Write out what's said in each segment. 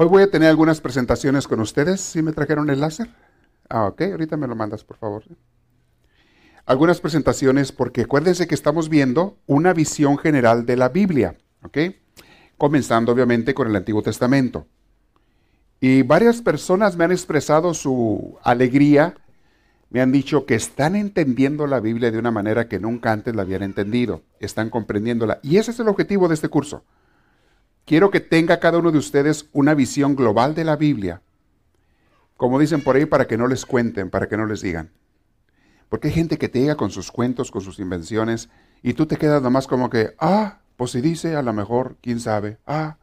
Hoy voy a tener algunas presentaciones con ustedes. ¿Sí me trajeron el láser? Ah, ok, ahorita me lo mandas, por favor. Algunas presentaciones porque acuérdense que estamos viendo una visión general de la Biblia, ¿ok? Comenzando obviamente con el Antiguo Testamento. Y varias personas me han expresado su alegría, me han dicho que están entendiendo la Biblia de una manera que nunca antes la habían entendido, están comprendiéndola. Y ese es el objetivo de este curso Quiero que tenga cada uno de ustedes una visión global de la Biblia. Como dicen por ahí, para que no les cuenten, para que no les digan. Porque hay gente que te llega con sus cuentos, con sus invenciones, y tú te quedas nomás como que, ah, pues si dice, a lo mejor, quién sabe, ah,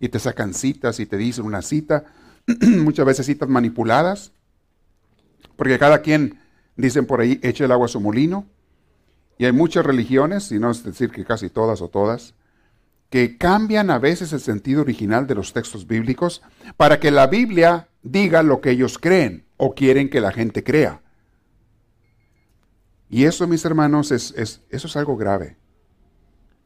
y te sacan citas y te dicen una cita, muchas veces citas manipuladas, porque cada quien, dicen por ahí, echa el agua a su molino, y hay muchas religiones, y no es decir que casi todas o todas, que cambian a veces el sentido original de los textos bíblicos para que la Biblia diga lo que ellos creen o quieren que la gente crea. Y eso, mis hermanos, es, eso es algo grave.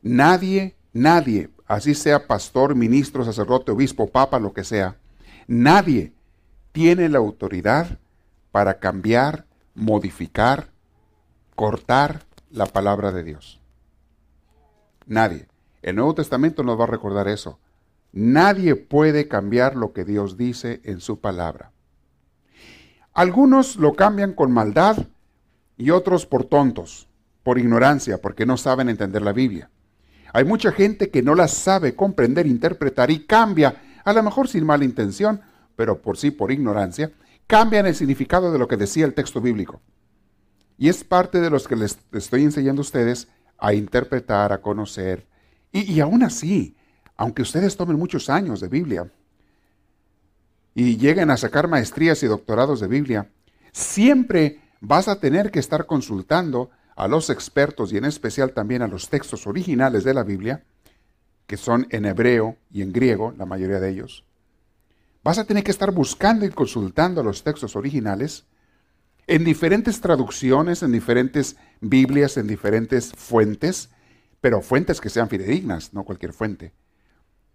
Nadie, nadie, así sea pastor, ministro, sacerdote, obispo, papa, lo que sea, nadie tiene la autoridad para cambiar, modificar, cortar la palabra de Dios. Nadie. El Nuevo Testamento nos va a recordar eso. Nadie puede cambiar lo que Dios dice en su palabra. Algunos lo cambian con maldad y otros por tontos, por ignorancia, porque no saben entender la Biblia. Hay mucha gente que no la sabe comprender, interpretar y cambia, a lo mejor sin mala intención, pero por sí por ignorancia, cambian el significado de lo que decía el texto bíblico. Y es parte de los que les estoy enseñando a ustedes a interpretar, a conocer, y, aún así, aunque ustedes tomen muchos años de Biblia y lleguen a sacar maestrías y doctorados de Biblia, siempre vas a tener que estar consultando a los expertos y en especial también a los textos originales de la Biblia, que son en hebreo y en griego, la mayoría de ellos. Vas a tener que estar buscando y consultando a los textos originales en diferentes traducciones, en diferentes Biblias, en diferentes fuentes, pero fuentes que sean fidedignas, no cualquier fuente.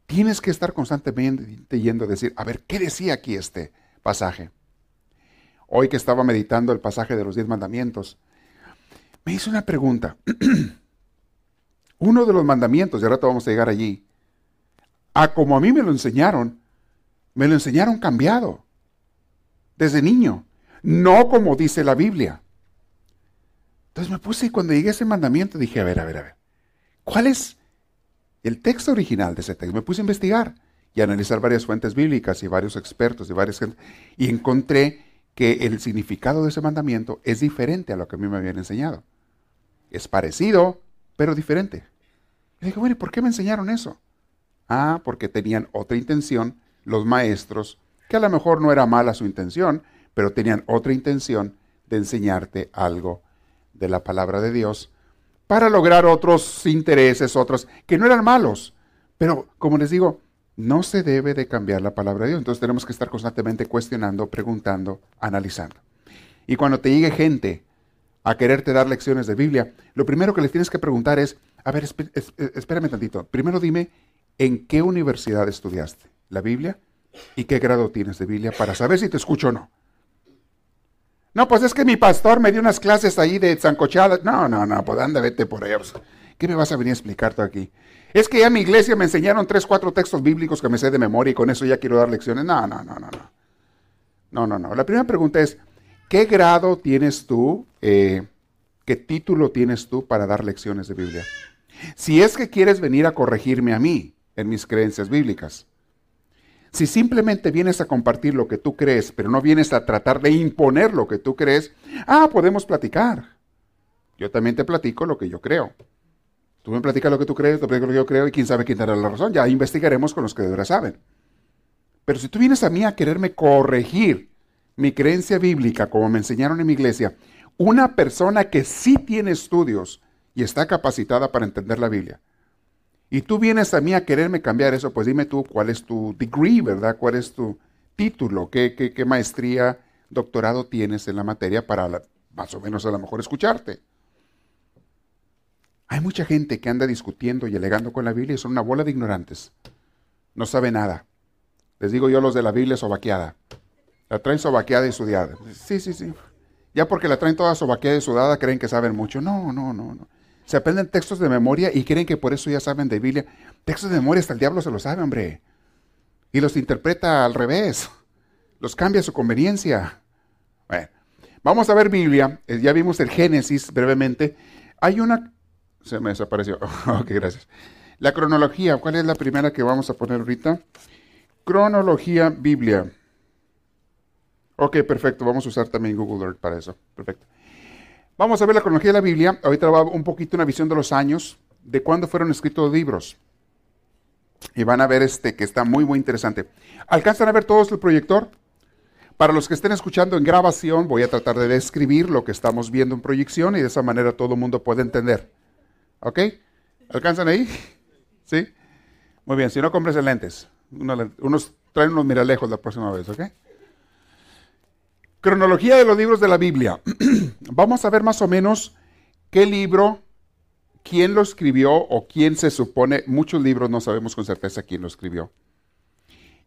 Tienes que estar constantemente yendo a decir, a ver, ¿qué decía aquí este pasaje? Hoy que estaba meditando el pasaje de los diez mandamientos, me hizo una pregunta. Uno de los mandamientos, y ahora vamos a llegar allí, a como a mí me lo enseñaron, me lo enseñaron cambiado, desde niño, no como dice la Biblia. Entonces me puse y cuando llegué a ese mandamiento dije, a ver, a ver, a ver. ¿Cuál es el texto original de ese texto? Me puse a investigar y a analizar varias fuentes bíblicas y varios expertos y varias y encontré que el significado de ese mandamiento es diferente a lo que a mí me habían enseñado. Es parecido, pero diferente. Y dije, bueno, ¿y por qué me enseñaron eso? Ah, porque tenían otra intención los maestros, que a lo mejor no era mala su intención, pero tenían otra intención de enseñarte algo de la palabra de Dios para lograr otros intereses, otros que no eran malos. Pero, como les digo, no se debe de cambiar la palabra de Dios. Entonces tenemos que estar constantemente cuestionando, preguntando, analizando. Y cuando te llegue gente a quererte dar lecciones de Biblia, lo primero que les tienes que preguntar es, a ver, espérame tantito. Primero dime, ¿en qué universidad estudiaste la Biblia? ¿Y qué grado tienes de Biblia para saber si te escucho o no? No, pues es que mi pastor me dio unas clases ahí de zancochada. No, no, no, pues anda, vete por ahí. ¿Qué me vas a venir a explicar tú aquí? Es que ya mi iglesia me enseñaron tres, cuatro textos bíblicos que me sé de memoria y con eso ya quiero dar lecciones. No, no, no, no, no. No, no, no. La primera pregunta es, ¿qué grado tienes tú, eh, qué título tienes tú para dar lecciones de Biblia? Si es que quieres venir a corregirme a mí en mis creencias bíblicas. Si simplemente vienes a compartir lo que tú crees, pero no vienes a tratar de imponer lo que tú crees, ah, podemos platicar. Yo también te platico lo que yo creo. Tú me platicas lo que tú crees, te platico lo que yo creo y quién sabe quién dará la razón. Ya investigaremos con los que de verdad saben. Pero si tú vienes a mí a quererme corregir mi creencia bíblica, como me enseñaron en mi iglesia, una persona que sí tiene estudios y está capacitada para entender la Biblia, y tú vienes a mí a quererme cambiar eso, pues dime tú cuál es tu degree, ¿verdad? ¿Cuál es tu título? ¿Qué, qué, maestría, doctorado tienes en la materia para más o menos a lo mejor escucharte? Hay mucha gente que anda discutiendo y alegando con la Biblia y son una bola de ignorantes. No sabe nada. Les digo yo los de la Biblia sobaqueada. La traen sobaqueada y sudada. Sí, sí, sí. Ya porque la traen toda sobaqueada y sudada creen que saben mucho. No, no, no, no. Se aprenden textos de memoria y creen que por eso ya saben de Biblia. Textos de memoria hasta el diablo se los sabe, hombre. Y los interpreta al revés. Los cambia a su conveniencia. Bueno, vamos a ver Biblia. Eh, ya vimos el Génesis brevemente. Hay una... Se me desapareció. ok, gracias. La cronología. ¿Cuál es la primera que vamos a poner ahorita? Cronología Biblia. Ok, perfecto. Vamos a usar también Google Earth para eso. Perfecto. Vamos a ver la cronología de la Biblia. Ahorita va un poquito una visión de los años, de cuándo fueron escritos libros. Y van a ver este que está muy, muy interesante. ¿Alcanzan a ver todos el proyector? Para los que estén escuchando en grabación, voy a tratar de describir lo que estamos viendo en proyección y de esa manera todo el mundo puede entender. ¿Ok? ¿Alcanzan ahí? ¿Sí? Muy bien, si no, compres lentes. Unos, traen unos miralejos la próxima vez, ¿ok? Cronología de los libros de la Biblia. Vamos a ver más o menos qué libro, quién lo escribió o quién se supone, muchos libros no sabemos con certeza quién lo escribió.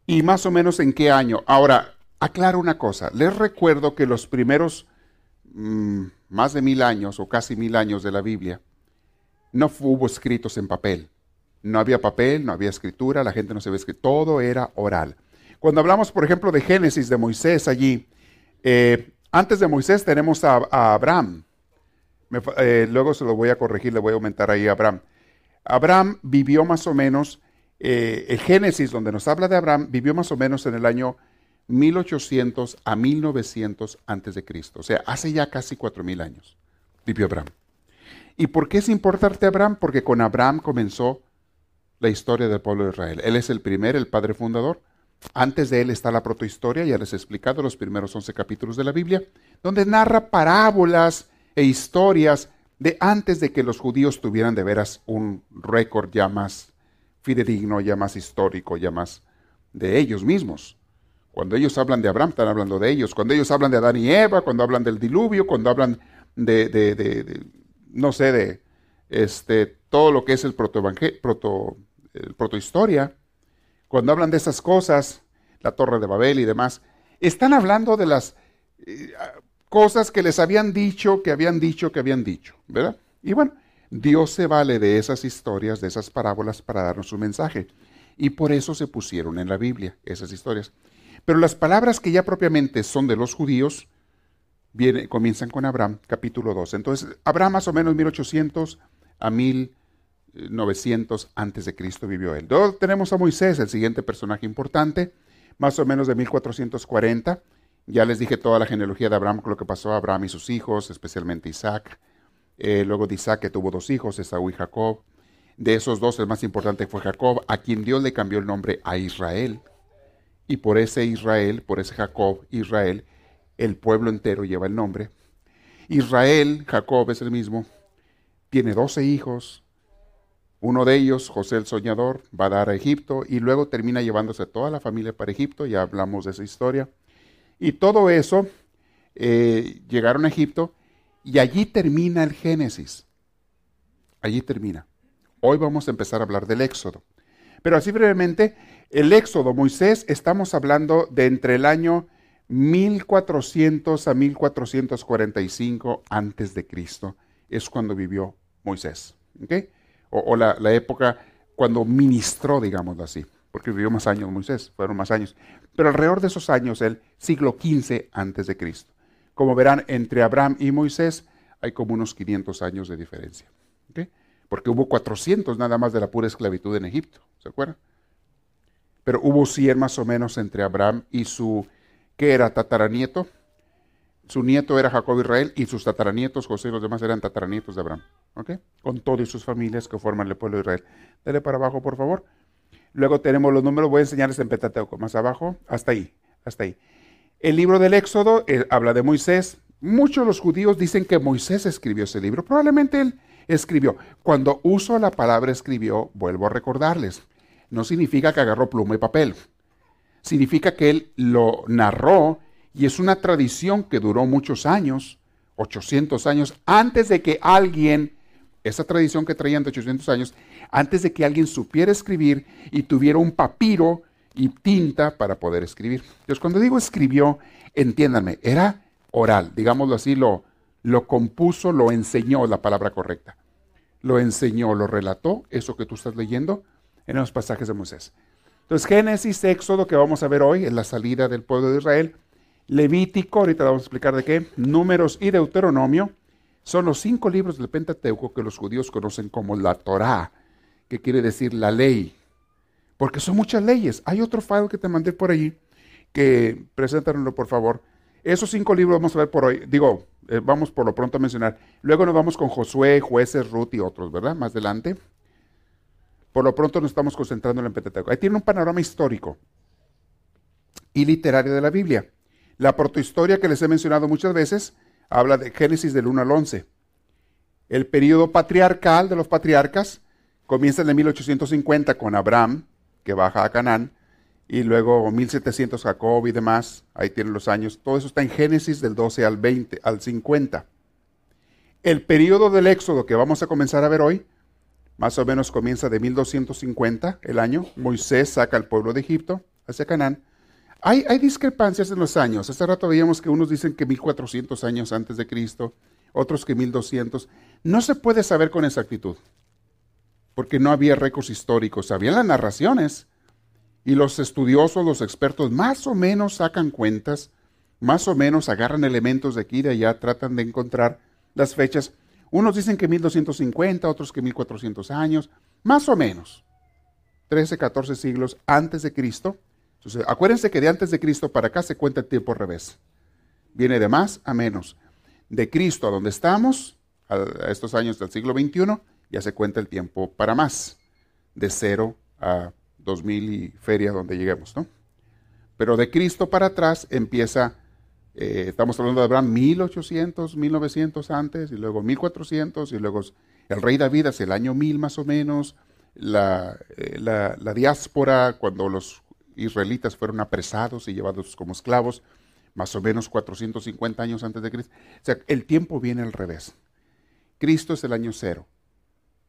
Y más o menos en qué año. Ahora, aclaro una cosa, les recuerdo que los primeros mm, más de mil años o casi mil años de la Biblia no hubo escritos en papel. No había papel, no había escritura, la gente no se ve escrito, todo era oral. Cuando hablamos, por ejemplo, de Génesis de Moisés allí, eh, antes de Moisés tenemos a, Abraham. Eh, luego se lo voy a corregir, le voy a aumentar ahí a Abraham. Abraham vivió más o menos, eh, el Génesis donde nos habla de Abraham, vivió más o menos en el año 1800 a 1900 antes de Cristo. O sea, hace ya casi 4000 años vivió Abraham. ¿Y por qué es importante Abraham? Porque con Abraham comenzó la historia del pueblo de Israel. Él es el primer, el padre fundador. Antes de él está la protohistoria, ya les he explicado los primeros 11 capítulos de la Biblia, donde narra parábolas e historias de antes de que los judíos tuvieran de veras un récord ya más fidedigno, ya más histórico, ya más de ellos mismos. Cuando ellos hablan de Abraham, están hablando de ellos. Cuando ellos hablan de Adán y Eva, cuando hablan del diluvio, cuando hablan de, de, no sé, de este, todo lo que es el proto, proto, protohistoria, cuando hablan de esas cosas, la Torre de Babel y demás, están hablando de las eh, cosas que les habían dicho, que habían dicho, que habían dicho, ¿verdad? Y bueno, Dios se vale de esas historias, de esas parábolas para darnos un mensaje. Y por eso se pusieron en la Biblia esas historias. Pero las palabras que ya propiamente son de los judíos, viene, comienzan con Abraham, capítulo 2. Entonces, Abraham más o menos 1800 a 1000 900 antes de Cristo vivió él. Luego tenemos a Moisés, el siguiente personaje importante, más o menos de 1440. Ya les dije toda la genealogía de Abraham, lo que pasó a Abraham y sus hijos, especialmente Isaac. Eh, luego de Isaac que tuvo dos hijos, Esaú y Jacob. De esos dos, el más importante fue Jacob, a quien Dios le cambió el nombre a Israel. Y por ese Israel, por ese Jacob, Israel, el pueblo entero lleva el nombre. Israel, Jacob es el mismo, tiene doce hijos, uno de ellos, José el Soñador, va a dar a Egipto y luego termina llevándose toda la familia para Egipto, ya hablamos de esa historia. Y todo eso, eh, llegaron a Egipto y allí termina el Génesis. Allí termina. Hoy vamos a empezar a hablar del Éxodo. Pero así brevemente, el Éxodo, Moisés, estamos hablando de entre el año 1400 a 1445 antes de Cristo. Es cuando vivió Moisés. ¿okay? O, la, época cuando ministró, digámoslo así, porque vivió más años Moisés, fueron más años. Pero alrededor de esos años, el siglo XV antes de Cristo. Como verán, entre Abraham y Moisés hay como unos 500 años de diferencia. Porque hubo 400 nada más de la pura esclavitud en Egipto, ¿se acuerdan? Pero hubo 100 más o menos entre Abraham y su, ¿qué era? Tataranieto. Su nieto era Jacob Israel y sus tataranietos, José y los demás eran tataranietos de Abraham. Con todas sus familias que forman el pueblo de Israel. Dale para abajo, por favor. Luego tenemos los números, voy a enseñarles en Pentateuco, más abajo, hasta ahí, hasta ahí. El libro del Éxodo eh, habla de Moisés. Muchos de los judíos dicen que Moisés escribió ese libro. Probablemente él escribió. Cuando uso la palabra escribió, vuelvo a recordarles. No significa que agarró pluma y papel. Significa que él lo narró y es una tradición que duró muchos años, 800 años, antes de que alguien, esa tradición que traían de 800 años, antes de que alguien supiera escribir y tuviera un papiro y tinta para poder escribir. Entonces, cuando digo escribió, entiéndanme, era oral, digámoslo así, lo, lo compuso, lo enseñó, la palabra correcta. Lo enseñó, lo relató, eso que tú estás leyendo en los pasajes de Moisés. Entonces, Génesis, Éxodo, que vamos a ver hoy, en la salida del pueblo de Israel, Levítico, ahorita vamos a explicar de qué, Números y Deuteronomio, son los cinco libros del Pentateuco que los judíos conocen como la Torá, que quiere decir la ley. Porque son muchas leyes. Hay otro file que te mandé por ahí, que preséntanoslo por favor. Esos cinco libros vamos a ver por hoy. Digo, eh, vamos por lo pronto a mencionar. Luego nos vamos con Josué, jueces, Ruth y otros, ¿verdad? Más adelante. Por lo pronto nos estamos concentrando en el Pentateuco. Ahí tiene un panorama histórico y literario de la Biblia. La protohistoria que les he mencionado muchas veces habla de Génesis del 1 al 11. El periodo patriarcal de los patriarcas Comienza en el 1850 con Abraham, que baja a Canaán, y luego 1700 Jacob y demás, ahí tienen los años, todo eso está en Génesis del 12 al 20, al 50. El periodo del Éxodo que vamos a comenzar a ver hoy, más o menos comienza de 1250 el año, Moisés saca al pueblo de Egipto hacia Canaán. Hay, discrepancias en los años, hace rato veíamos que unos dicen que 1400 años antes de Cristo, otros que 1200, no se puede saber con exactitud porque no había récords históricos, había las narraciones. Y los estudiosos, los expertos, más o menos sacan cuentas, más o menos agarran elementos de aquí y de allá, tratan de encontrar las fechas. Unos dicen que 1250, otros que 1400 años, más o menos. 13, 14 siglos antes de Cristo. Entonces, acuérdense que de antes de Cristo para acá se cuenta el tiempo al revés. Viene de más a menos. De Cristo a donde estamos, a estos años del siglo XXI, ya se cuenta el tiempo para más, de cero a 2000 y feria donde lleguemos, ¿no? Pero de Cristo para atrás empieza, eh, estamos hablando de Abraham 1800, 1900 antes, y luego 1400, y luego el rey David hacia el año 1000 más o menos, la, eh, diáspora, cuando los israelitas fueron apresados y llevados como esclavos, más o menos 450 años antes de Cristo. O sea, el tiempo viene al revés. Cristo es el año cero.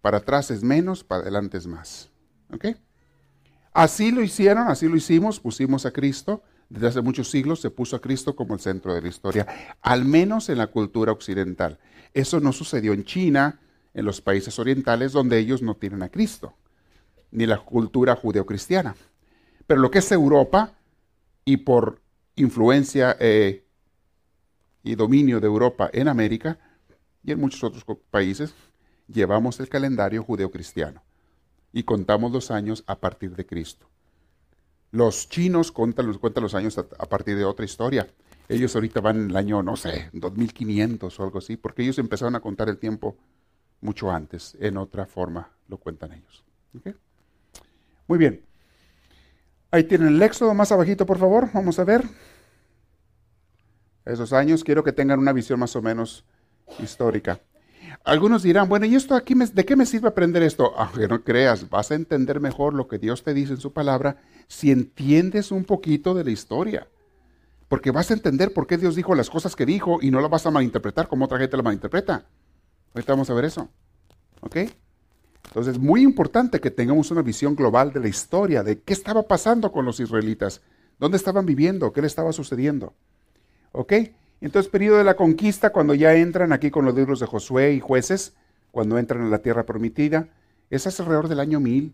Para atrás es menos, para adelante es más. ¿Ok? Así lo hicieron, así lo hicimos, pusimos a Cristo. Desde hace muchos siglos se puso a Cristo como el centro de la historia, al menos en la cultura occidental. Eso no sucedió en China, en los países orientales, donde ellos no tienen a Cristo, ni la cultura judeocristiana. Pero lo que es Europa, y por influencia eh, y dominio de Europa en América y en muchos otros países, llevamos el calendario judeocristiano y contamos los años a partir de Cristo. Los chinos cuentan, cuentan los años a, partir de otra historia. Ellos ahorita van en el año, no sé, 2500 o algo así, porque ellos empezaron a contar el tiempo mucho antes, en otra forma lo cuentan ellos. Muy bien. Ahí tienen el éxodo más abajito, por favor. Vamos a ver. Esos años quiero que tengan una visión más o menos histórica. Algunos dirán, bueno, ¿y esto aquí de qué me sirve aprender esto? Aunque no creas, vas a entender mejor lo que Dios te dice en su palabra si entiendes un poquito de la historia. Porque vas a entender por qué Dios dijo las cosas que dijo y no las vas a malinterpretar como otra gente la malinterpreta. Ahorita vamos a ver eso. ¿Ok? Entonces es muy importante que tengamos una visión global de la historia, de qué estaba pasando con los israelitas, dónde estaban viviendo, qué le estaba sucediendo. ¿Ok? Entonces, periodo de la conquista, cuando ya entran aquí con los libros de Josué y jueces, cuando entran a la tierra prometida, es alrededor del año 1000,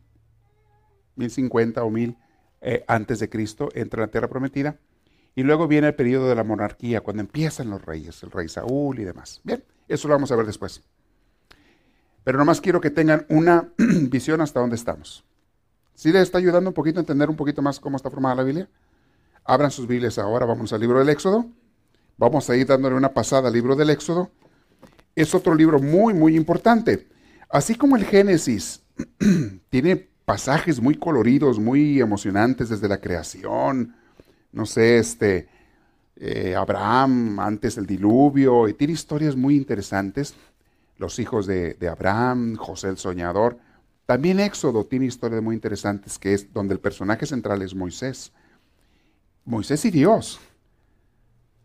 1050 o 1000 eh, antes de Cristo, entra a la tierra prometida. Y luego viene el periodo de la monarquía, cuando empiezan los reyes, el rey Saúl y demás. Bien, eso lo vamos a ver después. Pero nomás quiero que tengan una visión hasta dónde estamos. ¿Sí les está ayudando un poquito a entender un poquito más cómo está formada la Biblia? Abran sus Biblias ahora, vamos al libro del Éxodo. Vamos a ir dándole una pasada al libro del Éxodo. Es otro libro muy, muy importante. Así como el Génesis tiene pasajes muy coloridos, muy emocionantes desde la creación. No sé, este, eh, Abraham antes del diluvio, y tiene historias muy interesantes. Los hijos de, de, Abraham, José el soñador. También Éxodo tiene historias muy interesantes, que es donde el personaje central es Moisés. Moisés y Dios.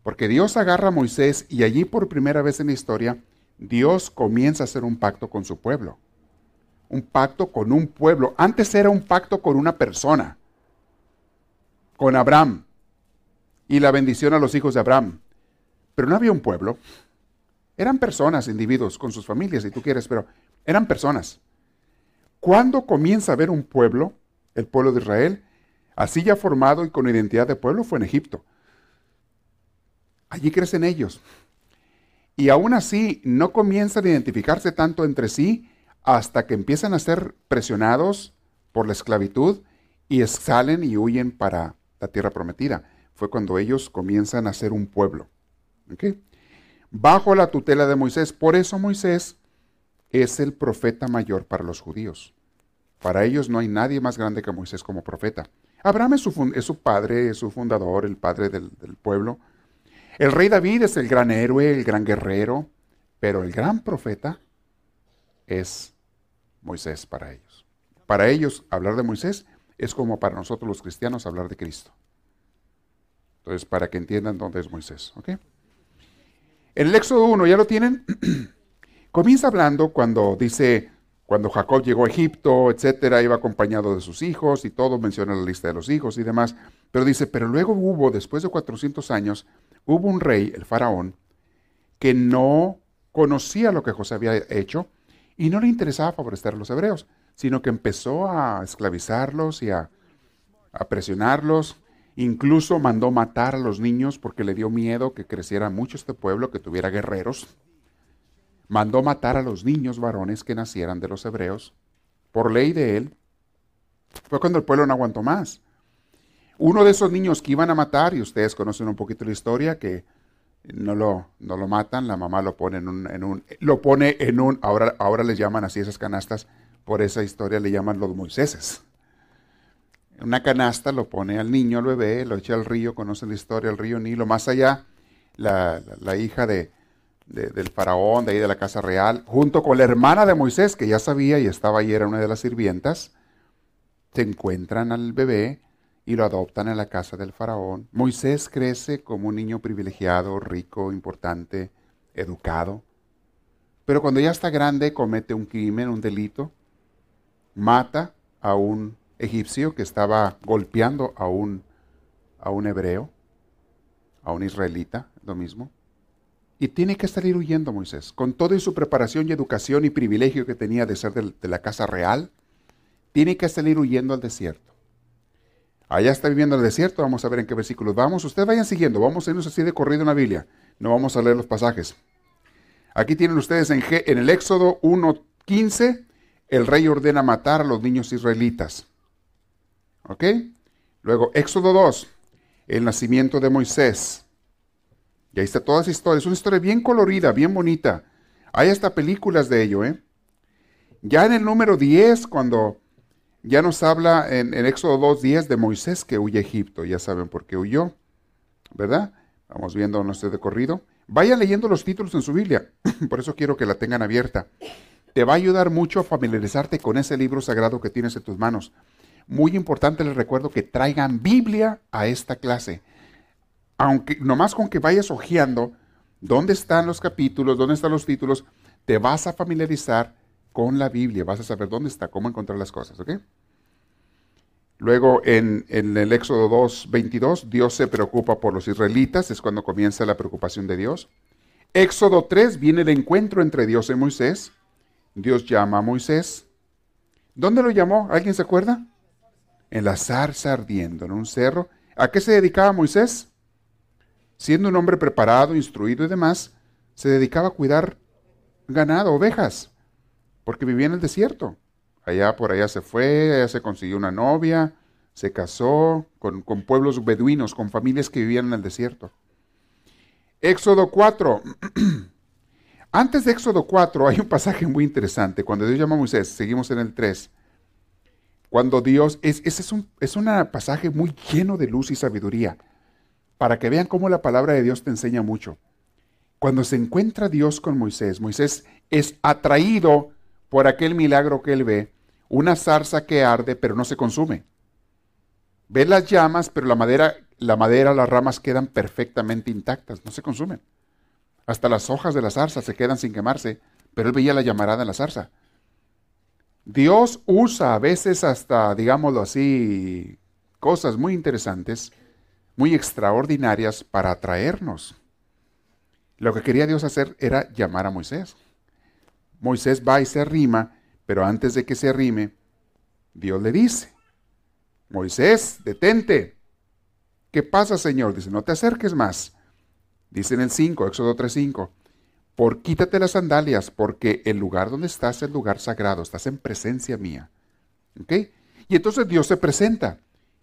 Porque Dios agarra a Moisés y allí por primera vez en la historia, Dios comienza a hacer un pacto con su pueblo. Un pacto con un pueblo. Antes era un pacto con una persona. Con Abraham y la bendición a los hijos de Abraham. Pero no había un pueblo. Eran personas, individuos, con sus familias, si tú quieres, pero eran personas. ¿Cuándo comienza a haber un pueblo, el pueblo de Israel, así ya formado y con identidad de pueblo? Fue en Egipto. Allí crecen ellos. Y aún así no comienzan a identificarse tanto entre sí hasta que empiezan a ser presionados por la esclavitud y salen y huyen para la tierra prometida fue cuando ellos comienzan a ser un pueblo. Bajo la tutela de Moisés. Por eso Moisés es el profeta mayor para los judíos. Para ellos no hay nadie más grande que Moisés como profeta. Abraham es su, padre, es su fundador, el padre del, del pueblo. El rey David es el gran héroe, el gran guerrero, pero el gran profeta es Moisés para ellos. Para ellos hablar de Moisés es como para nosotros los cristianos hablar de Cristo. Entonces, para que entiendan dónde es Moisés. ¿ok? En el Éxodo 1, ¿ya lo tienen? Comienza hablando cuando dice, cuando Jacob llegó a Egipto, etcétera, iba acompañado de sus hijos y todo, menciona la lista de los hijos y demás. Pero dice, pero luego hubo, después de 400 años, hubo un rey, el faraón, que no conocía lo que José había hecho y no le interesaba favorecer a los hebreos, sino que empezó a esclavizarlos y a, a presionarlos Incluso mandó matar a los niños porque le dio miedo que creciera mucho este pueblo, que tuviera guerreros. Mandó matar a los niños varones que nacieran de los hebreos. Por ley de él. Fue cuando el pueblo no aguantó más. Uno de esos niños que iban a matar, y ustedes conocen un poquito la historia, que no lo, no lo matan, la mamá lo pone en un, en un, lo pone en un, ahora, ahora les llaman así esas canastas, por esa historia le llaman los Moiséses una canasta, lo pone al niño, al bebé, lo echa al río, conoce la historia del río Nilo. Más allá, la, hija de, del faraón, de ahí de la casa real, junto con la hermana de Moisés, que ya sabía y estaba ahí, era una de las sirvientas, se encuentran al bebé y lo adoptan en la casa del faraón. Moisés crece como un niño privilegiado, rico, importante, educado. Pero cuando ya está grande comete un crimen, un delito, mata a un egipcio que estaba golpeando a un, a un hebreo, a un israelita, lo mismo. Y tiene que salir huyendo Moisés, con toda su preparación y educación y privilegio que tenía de ser de, la casa real, tiene que salir huyendo al desierto. Allá está viviendo en el desierto, vamos a ver en qué versículos vamos. Ustedes vayan siguiendo, vamos a irnos así de corrido en la Biblia, no vamos a leer los pasajes. Aquí tienen ustedes en, en el Éxodo 1.15, el rey ordena matar a los niños israelitas. ¿Ok? Luego, Éxodo 2, el nacimiento de Moisés. Y ahí está toda esa historia. Es una historia bien colorida, bien bonita. Hay hasta películas de ello, ¿eh? Ya en el número 10, cuando ya nos habla en, Éxodo 2, 10 de Moisés que huye a Egipto. Ya saben por qué huyó, ¿verdad? Vamos viendo nuestro de corrido. Vayan leyendo los títulos en su Biblia. por eso quiero que la tengan abierta. Te va a ayudar mucho a familiarizarte con ese libro sagrado que tienes en tus manos. Muy importante les recuerdo que traigan Biblia a esta clase. Aunque nomás con que vayas hojeando dónde están los capítulos, dónde están los títulos, te vas a familiarizar con la Biblia, vas a saber dónde está, cómo encontrar las cosas, ¿ok? Luego en, el Éxodo 2, 22, Dios se preocupa por los israelitas, es cuando comienza la preocupación de Dios. Éxodo 3 viene el encuentro entre Dios y Moisés. Dios llama a Moisés. ¿Dónde lo llamó? ¿Alguien se acuerda? En la zarza ardiendo, en un cerro. ¿A qué se dedicaba Moisés? Siendo un hombre preparado, instruido y demás, se dedicaba a cuidar ganado, ovejas, porque vivía en el desierto. Allá por allá se fue, allá se consiguió una novia, se casó con, con pueblos beduinos, con familias que vivían en el desierto. Éxodo 4. Antes de Éxodo 4 hay un pasaje muy interesante. Cuando Dios llama a Moisés, seguimos en el 3. Cuando Dios, es, ese es un es pasaje muy lleno de luz y sabiduría, para que vean cómo la palabra de Dios te enseña mucho. Cuando se encuentra Dios con Moisés, Moisés es atraído por aquel milagro que él ve, una zarza que arde pero no se consume. Ve las llamas, pero la madera, la madera, las ramas quedan perfectamente intactas, no se consumen. Hasta las hojas de la zarza se quedan sin quemarse, pero él veía la llamarada en la zarza. Dios usa a veces hasta, digámoslo así, cosas muy interesantes, muy extraordinarias para atraernos. Lo que quería Dios hacer era llamar a Moisés. Moisés va y se arrima, pero antes de que se arrime, Dios le dice, Moisés, detente. ¿Qué pasa, Señor? Dice, no te acerques más. Dice en el 5, Éxodo 3.5, por quítate las sandalias, porque el lugar donde estás es el lugar sagrado, estás en presencia mía. ¿Ok? Y entonces Dios se presenta.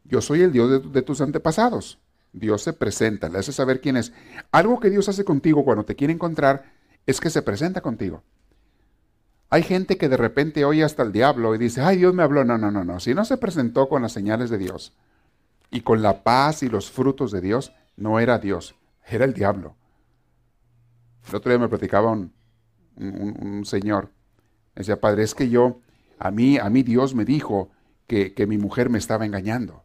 Yo soy el Dios de, de, tus antepasados. Dios se presenta, le hace saber quién es. Algo que Dios hace contigo cuando te quiere encontrar es que se presenta contigo. Hay gente que de repente oye hasta el diablo y dice, ay, Dios me habló. No, no, no, no. Si no se presentó con las señales de Dios y con la paz y los frutos de Dios, no era Dios, era el diablo. El otro día me platicaba un, señor. decía, padre, es que yo, a mí, a mí Dios me dijo que, que mi mujer me estaba engañando.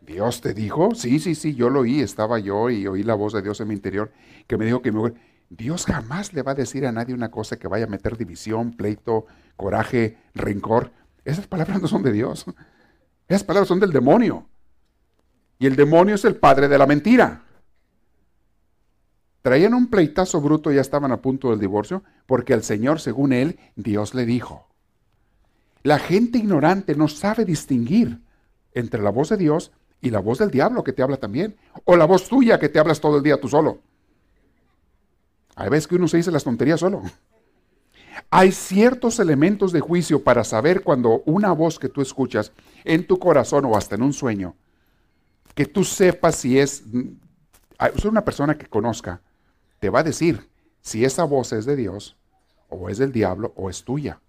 ¿Dios te dijo? Sí, sí, sí, yo lo oí, estaba yo y oí la voz de Dios en mi interior que me dijo que mi mujer, Dios jamás le va a decir a nadie una cosa que vaya a meter división, pleito, coraje, rencor. Esas palabras no son de Dios. Esas palabras son del demonio. Y el demonio es el padre de la mentira. Traían un pleitazo bruto y ya estaban a punto del divorcio porque al Señor, según él, Dios le dijo. La gente ignorante no sabe distinguir entre la voz de Dios y la voz del diablo que te habla también, o la voz tuya que te hablas todo el día tú solo. Hay veces que uno se dice las tonterías solo. Hay ciertos elementos de juicio para saber cuando una voz que tú escuchas en tu corazón o hasta en un sueño, que tú sepas si es, es una persona que conozca te va a decir si esa voz es de Dios o es del diablo o es tuya.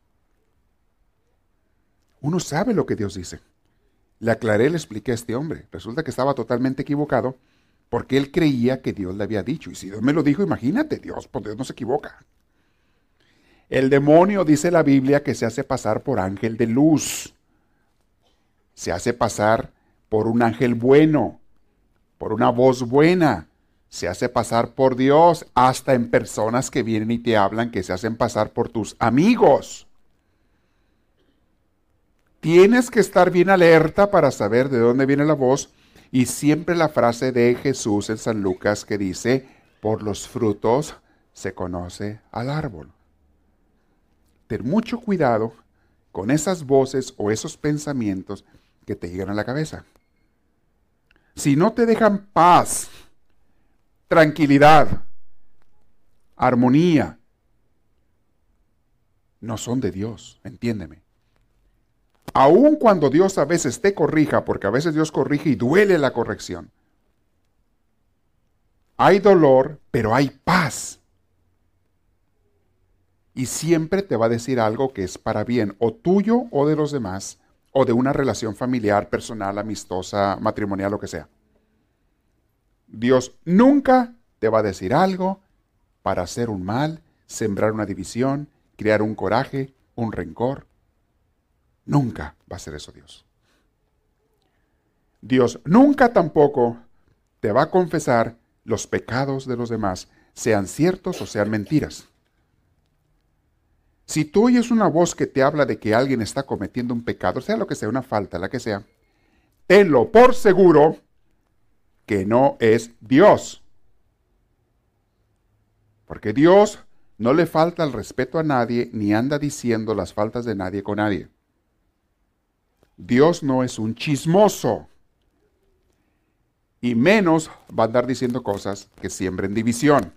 Uno sabe lo que Dios dice. Le aclaré, le expliqué a este hombre. Resulta que estaba totalmente equivocado porque él creía que Dios le había dicho. Y si Dios me lo dijo, imagínate, Dios, pues Dios no se equivoca. El demonio dice la Biblia que se hace pasar por ángel de luz. Se hace pasar por un ángel bueno, por una voz buena se hace pasar por Dios, hasta en personas que vienen y te hablan que se hacen pasar por tus amigos. Tienes que estar bien alerta para saber de dónde viene la voz y siempre la frase de Jesús en San Lucas que dice, por los frutos se conoce al árbol. Ten mucho cuidado con esas voces o esos pensamientos que te llegan a la cabeza. Si no te dejan paz, tranquilidad, armonía, no son de Dios, entiéndeme. Aun cuando Dios a veces te corrija, porque a veces Dios corrige y duele la corrección, hay dolor, pero hay paz. Y siempre te va a decir algo que es para bien, o tuyo o de los demás, o de una relación familiar, personal, amistosa, matrimonial, lo que sea. Dios nunca te va a decir algo para hacer un mal, sembrar una división, crear un coraje, un rencor. Nunca va a ser eso Dios. Dios nunca tampoco te va a confesar los pecados de los demás, sean ciertos o sean mentiras. Si tú oyes una voz que te habla de que alguien está cometiendo un pecado, sea lo que sea, una falta, la que sea, tenlo por seguro que no es Dios. Porque Dios no le falta el respeto a nadie ni anda diciendo las faltas de nadie con nadie. Dios no es un chismoso. Y menos va a andar diciendo cosas que siembren división.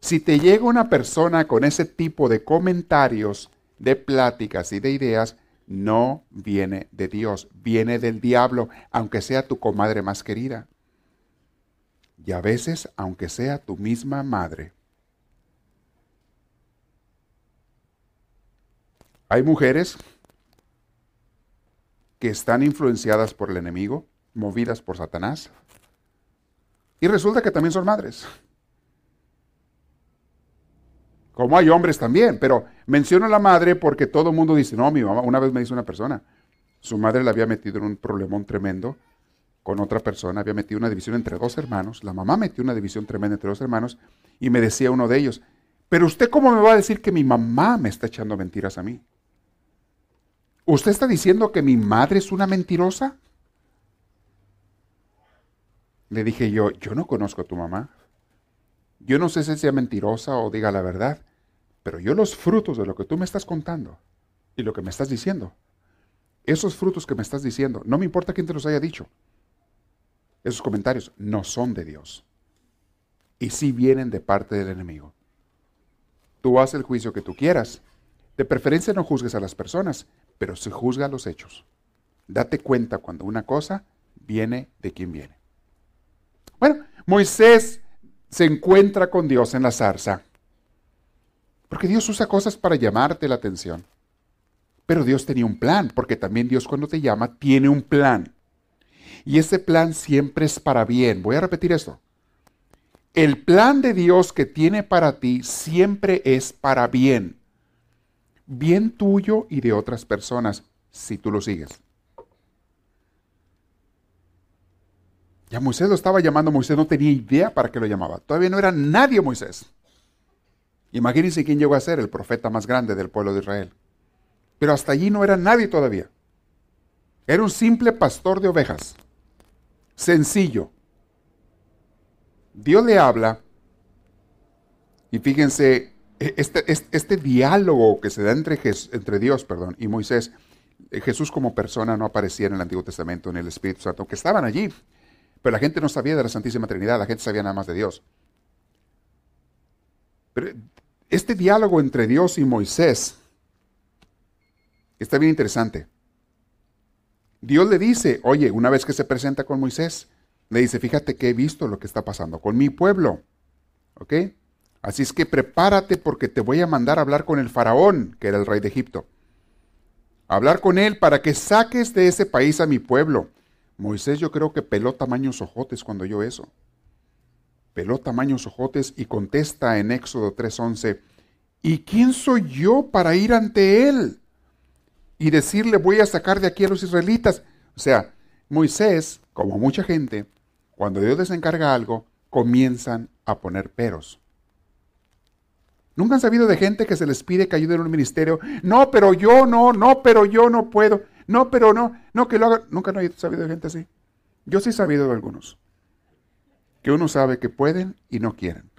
Si te llega una persona con ese tipo de comentarios, de pláticas y de ideas, no viene de Dios, viene del diablo, aunque sea tu comadre más querida. Y a veces, aunque sea tu misma madre. Hay mujeres que están influenciadas por el enemigo, movidas por Satanás, y resulta que también son madres. Como hay hombres también, pero menciono a la madre porque todo el mundo dice, no, mi mamá, una vez me dice una persona, su madre la había metido en un problemón tremendo con otra persona, había metido una división entre dos hermanos, la mamá metió una división tremenda entre dos hermanos y me decía uno de ellos, pero usted cómo me va a decir que mi mamá me está echando mentiras a mí? ¿Usted está diciendo que mi madre es una mentirosa? Le dije yo, yo no conozco a tu mamá. Yo no sé si sea mentirosa o diga la verdad, pero yo los frutos de lo que tú me estás contando y lo que me estás diciendo, esos frutos que me estás diciendo, no me importa quién te los haya dicho, esos comentarios no son de Dios. Y sí vienen de parte del enemigo. Tú haz el juicio que tú quieras. De preferencia no juzgues a las personas, pero se juzga los hechos. Date cuenta cuando una cosa viene de quien viene. Bueno, Moisés se encuentra con Dios en la zarza. Porque Dios usa cosas para llamarte la atención. Pero Dios tenía un plan, porque también Dios cuando te llama tiene un plan. Y ese plan siempre es para bien. Voy a repetir esto. El plan de Dios que tiene para ti siempre es para bien. Bien tuyo y de otras personas, si tú lo sigues. Ya Moisés lo estaba llamando, Moisés no tenía idea para qué lo llamaba. Todavía no era nadie Moisés. Imagínense quién llegó a ser el profeta más grande del pueblo de Israel. Pero hasta allí no era nadie todavía. Era un simple pastor de ovejas sencillo. Dios le habla y fíjense, e, este, este, diálogo que se da entre, entre Dios perdón, y Moisés, eh, Jesús como persona no aparecía en el Antiguo Testamento en el Espíritu Santo, aunque estaban allí, pero la gente no sabía de la Santísima Trinidad, la gente sabía nada más de Dios. Pero este diálogo entre Dios y Moisés está bien interesante. Dios le dice, oye, una vez que se presenta con Moisés, le dice, fíjate que he visto lo que está pasando con mi pueblo. ¿Ok? Así es que prepárate porque te voy a mandar a hablar con el faraón, que era el rey de Egipto. Hablar con él para que saques de ese país a mi pueblo. Moisés yo creo que peló tamaños ojotes cuando oyó eso. Peló tamaños ojotes y contesta en Éxodo 3:11, ¿y quién soy yo para ir ante él? y decirle voy a sacar de aquí a los israelitas. O sea, Moisés, como mucha gente, cuando Dios les encarga algo, comienzan a poner peros. ¿Nunca han sabido de gente que se les pide que ayuden en un ministerio? No, pero yo no, no, pero yo no puedo. No, pero no, no, que lo hagan. Nunca no he sabido de gente así. Yo sí he sabido de algunos. Que uno sabe que pueden y no quieren.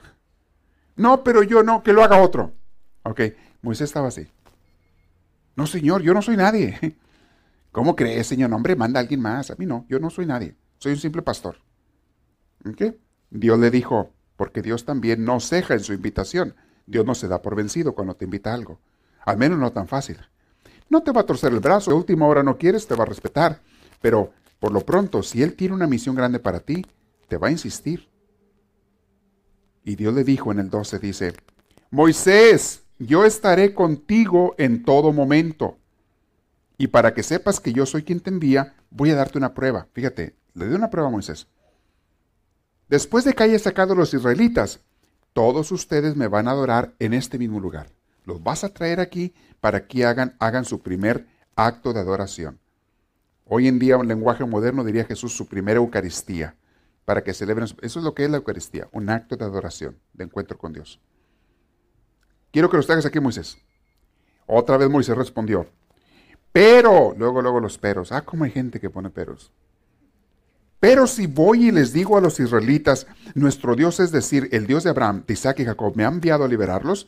No, pero yo no, que lo haga otro. Ok, Moisés estaba así. No, Señor, yo no soy nadie. ¿Cómo crees, Señor? hombre, manda a alguien más. A mí no, yo no soy nadie. Soy un simple pastor. ¿Qué? Dios le dijo, porque Dios también no ceja en su invitación. Dios no se da por vencido cuando te invita a algo. Al menos no tan fácil. No te va a torcer el brazo, de última hora no quieres, te va a respetar. Pero por lo pronto, si Él tiene una misión grande para ti, te va a insistir. Y Dios le dijo en el 12, dice, Moisés, yo estaré contigo en todo momento. Y para que sepas que yo soy quien te envía, voy a darte una prueba. Fíjate, le doy una prueba a Moisés. Después de que haya sacado a los israelitas, todos ustedes me van a adorar en este mismo lugar. Los vas a traer aquí para que hagan, hagan su primer acto de adoración. Hoy en día, un lenguaje moderno diría Jesús su primera Eucaristía, para que celebren. Eso es lo que es la Eucaristía, un acto de adoración, de encuentro con Dios. Quiero que los traigas aquí, Moisés. Otra vez Moisés respondió. Pero, luego, luego los peros. Ah, cómo hay gente que pone peros. Pero si voy y les digo a los israelitas, nuestro Dios es decir, el Dios de Abraham, de Isaac y Jacob, me ha enviado a liberarlos,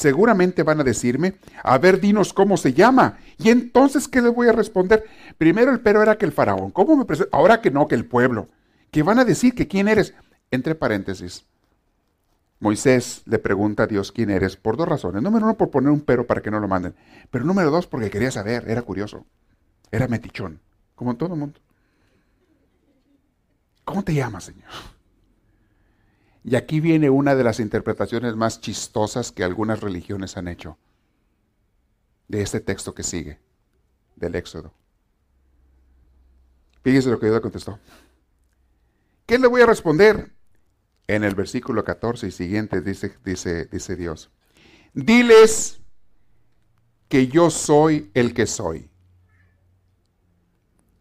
seguramente van a decirme, a ver, dinos cómo se llama. Y entonces, ¿qué les voy a responder? Primero el pero era que el faraón, ¿cómo me presento? Ahora que no, que el pueblo. Que van a decir que quién eres. Entre paréntesis, Moisés le pregunta a Dios quién eres por dos razones. Número uno, por poner un pero para que no lo manden. Pero número dos, porque quería saber, era curioso. Era metichón, como todo el mundo. ¿Cómo te llamas, Señor? Y aquí viene una de las interpretaciones más chistosas que algunas religiones han hecho. de este texto que sigue, del Éxodo. Fíjese lo que Dios le contestó. ¿Qué le voy a responder? En el versículo 14 y siguiente dice, dice, dice Dios. Diles que yo soy el que soy.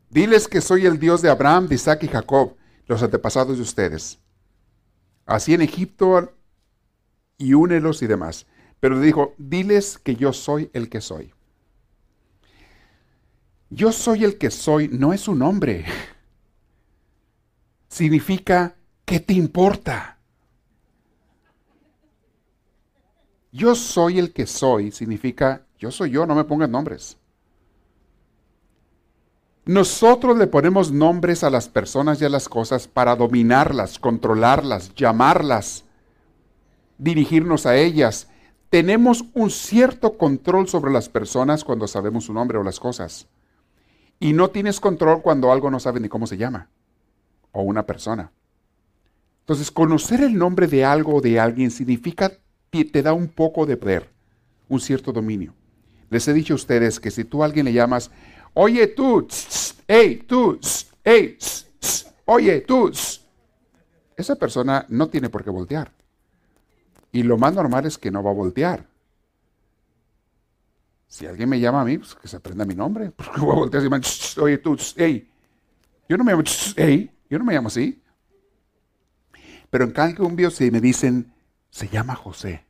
Diles que soy el Dios de Abraham, de Isaac y Jacob, los antepasados de ustedes. Así en Egipto y únelos y demás. Pero dijo, diles que yo soy el que soy. Yo soy el que soy no es un nombre. Significa, ¿qué te importa? Yo soy el que soy significa, yo soy yo, no me pongas nombres. Nosotros le ponemos nombres a las personas y a las cosas para dominarlas, controlarlas, llamarlas, dirigirnos a ellas. Tenemos un cierto control sobre las personas cuando sabemos su nombre o las cosas. Y no tienes control cuando algo no sabe ni cómo se llama. O una persona. Entonces, conocer el nombre de algo o de alguien significa, te da un poco de poder, un cierto dominio. Les he dicho a ustedes que si tú a alguien le llamas, Oye tú, hey tú, hey, oye tú. Esa persona no tiene por qué voltear. Y lo más normal es que no va a voltear. Si alguien me llama a mí, pues que se aprenda mi nombre. Porque voy a voltear y me oye tú, hey. Yo no me llamo, hey, yo no me llamo así. Pero en cambio, si me dicen, se llama José.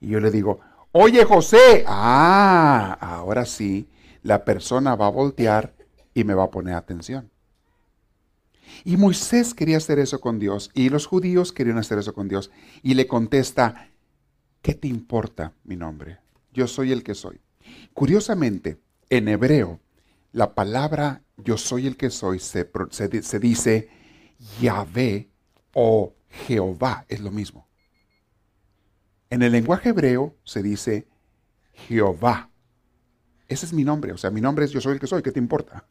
Y yo le digo, oye José, ah, ahora sí, la persona va a voltear y me va a poner atención. Y Moisés quería hacer eso con Dios y los judíos querían hacer eso con Dios. Y le contesta, ¿qué te importa mi nombre? Yo soy el que soy. Curiosamente, en hebreo, la palabra yo soy el que soy se, dice Yahvé o Jehová, es lo mismo. En el lenguaje hebreo se dice Jehová. Ese es mi nombre, o sea, mi nombre es yo soy el que soy, ¿qué te importa?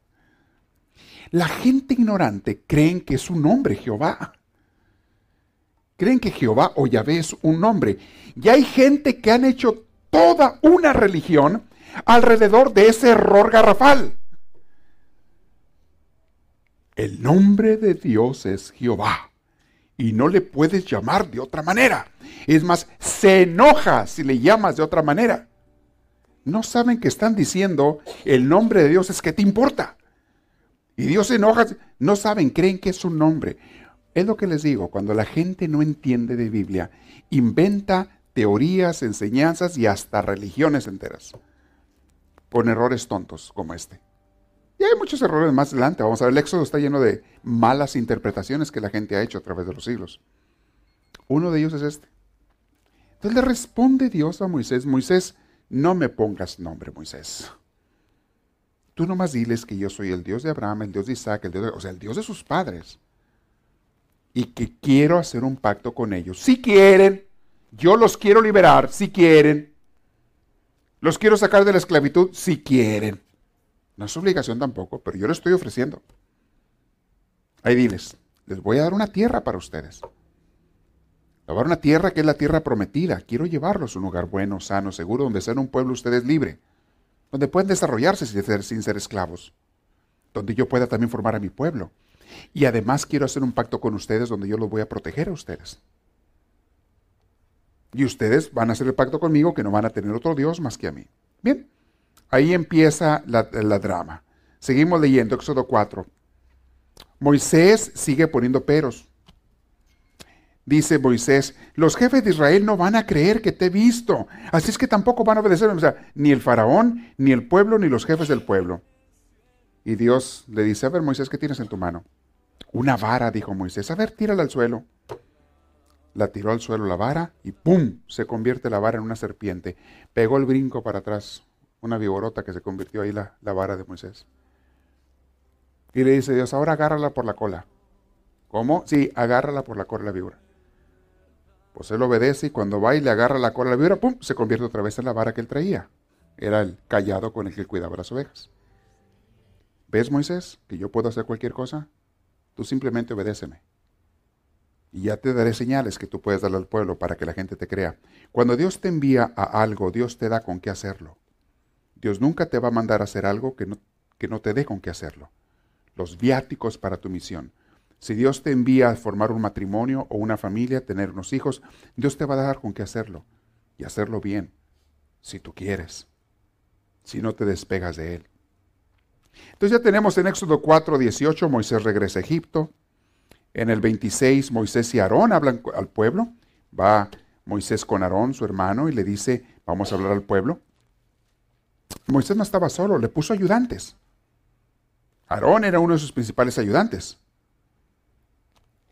La gente ignorante creen que es un nombre Jehová. Creen que Jehová o Yahvé es un nombre. Y hay gente que han hecho toda una religión alrededor de ese error garrafal. El nombre de Dios es Jehová y no le puedes llamar de otra manera. Es más, se enoja si le llamas de otra manera no saben que están diciendo el nombre de Dios es que te importa. Y Dios se enoja, no saben, creen que es un nombre. Es lo que les digo, cuando la gente no entiende de Biblia, inventa teorías, enseñanzas y hasta religiones enteras, con errores tontos como este. Y hay muchos errores más adelante. Vamos a ver, el Éxodo está lleno de malas interpretaciones que la gente ha hecho a través de los siglos. Uno de ellos es este. Entonces le responde Dios a Moisés, Moisés, no me pongas nombre, Moisés. Tú nomás diles que yo soy el Dios de Abraham, el Dios de Isaac, el Dios de, o sea, el Dios de sus padres. Y que quiero hacer un pacto con ellos. Si quieren, yo los quiero liberar, si quieren. Los quiero sacar de la esclavitud, si quieren. No es obligación tampoco, pero yo les estoy ofreciendo. Ahí diles, les voy a dar una tierra para ustedes. Les una tierra que es la tierra prometida. Quiero llevarlos a un lugar bueno, sano, seguro, donde sean un pueblo ustedes libre. Donde puedan desarrollarse sin ser, sin ser esclavos. Donde yo pueda también formar a mi pueblo. Y además quiero hacer un pacto con ustedes donde yo los voy a proteger a ustedes. Y ustedes van a hacer el pacto conmigo que no van a tener otro Dios más que a mí. Bien, ahí empieza la, la drama. Seguimos leyendo Éxodo 4. Moisés sigue poniendo peros. Dice Moisés, los jefes de Israel no van a creer que te he visto, así es que tampoco van a obedecerme, o sea, ni el faraón, ni el pueblo, ni los jefes del pueblo. Y Dios le dice, a ver Moisés, ¿qué tienes en tu mano? Una vara, dijo Moisés, a ver, tírala al suelo. La tiró al suelo la vara y ¡pum! se convierte la vara en una serpiente. Pegó el brinco para atrás, una viborota que se convirtió ahí la, la vara de Moisés. Y le dice Dios, ahora agárrala por la cola. ¿Cómo? Sí, agárrala por la cola la víbora. Pues él obedece y cuando va y le agarra la cola a la víbora, ¡pum! se convierte otra vez en la vara que él traía. Era el callado con el que él cuidaba las ovejas. ¿Ves, Moisés, que yo puedo hacer cualquier cosa? Tú simplemente obedéceme. y ya te daré señales que tú puedes darle al pueblo para que la gente te crea. Cuando Dios te envía a algo, Dios te da con qué hacerlo. Dios nunca te va a mandar a hacer algo que no, que no te dé con qué hacerlo. Los viáticos para tu misión. Si Dios te envía a formar un matrimonio o una familia, tener unos hijos, Dios te va a dar con qué hacerlo. Y hacerlo bien, si tú quieres. Si no te despegas de Él. Entonces ya tenemos en Éxodo 4, 18, Moisés regresa a Egipto. En el 26, Moisés y Aarón hablan al pueblo. Va Moisés con Aarón, su hermano, y le dice, vamos a hablar al pueblo. Moisés no estaba solo, le puso ayudantes. Aarón era uno de sus principales ayudantes.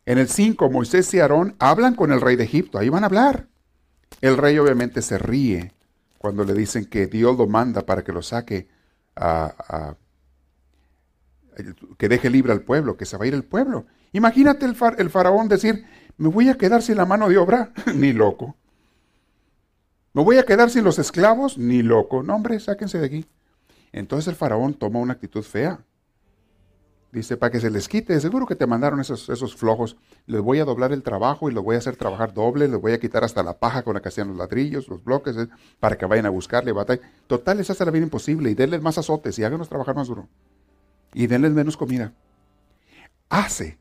En el 5, Moisés y Aarón hablan con el rey de Egipto, ahí van a hablar. El rey obviamente se ríe cuando le dicen que Dios lo manda para que lo saque a, que deje libre al pueblo, que se va a ir el pueblo. Imagínate el, el faraón decir, me voy a quedar sin la mano de obra, ni loco. Me voy a quedar sin los esclavos, ni loco. No, hombre, sáquense de aquí. Entonces el faraón toma una actitud fea. Dice, para que se les quite, seguro que te mandaron esos, esos flojos. Les voy a doblar el trabajo y los voy a hacer trabajar doble, les voy a quitar hasta la paja con la que hacían los ladrillos, los bloques, eh, para que vayan a buscarle batalla. Total, les hace la vida imposible y denles más azotes y háganos trabajar más duro. Y denles menos comida. Hace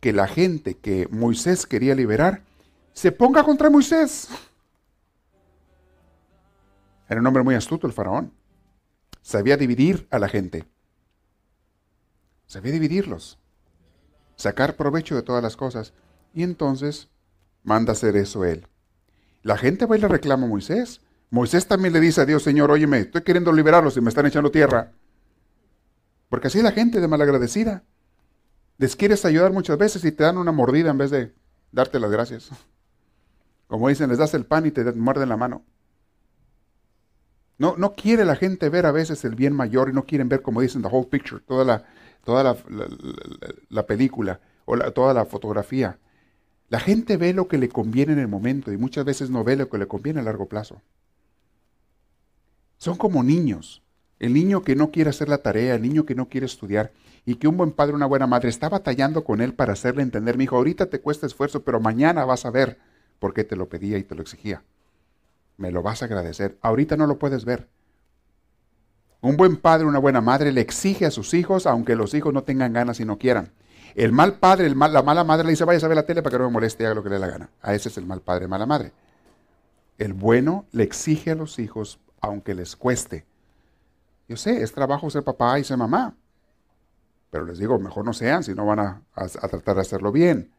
que la gente que Moisés quería liberar se ponga contra Moisés. Era un hombre muy astuto el faraón. Sabía dividir a la gente. Sabía dividirlos. Sacar provecho de todas las cosas. Y entonces manda hacer eso él. La gente va y le reclama a Moisés. Moisés también le dice a Dios, Señor, óyeme, estoy queriendo liberarlos y me están echando tierra. Porque así la gente de malagradecida. Les quieres ayudar muchas veces y te dan una mordida en vez de darte las gracias. Como dicen, les das el pan y te muerden la mano. No, no quiere la gente ver a veces el bien mayor y no quieren ver, como dicen, the whole picture, toda la, toda la, película o toda la fotografía. La gente ve lo que le conviene en el momento y muchas veces no ve lo que le conviene a largo plazo. Son como niños. El niño que no quiere hacer la tarea, el niño que no quiere estudiar y que un buen padre, una buena madre está batallando con él para hacerle entender, mi hijo, ahorita te cuesta esfuerzo, pero mañana vas a ver por qué te lo pedía y te lo exigía. Me lo vas a agradecer. Ahorita no lo puedes ver. Un buen padre, una buena madre le exige a sus hijos, aunque los hijos no tengan ganas y no quieran. El mal padre, la mala madre le dice, vaya a ver la tele para que no me moleste haga lo que le dé la gana. A ese es el mal padre, mala madre. El bueno le exige a los hijos, aunque les cueste. Yo sé, es trabajo ser papá y ser mamá. Pero les digo, mejor no sean si no van a, tratar de hacerlo bien.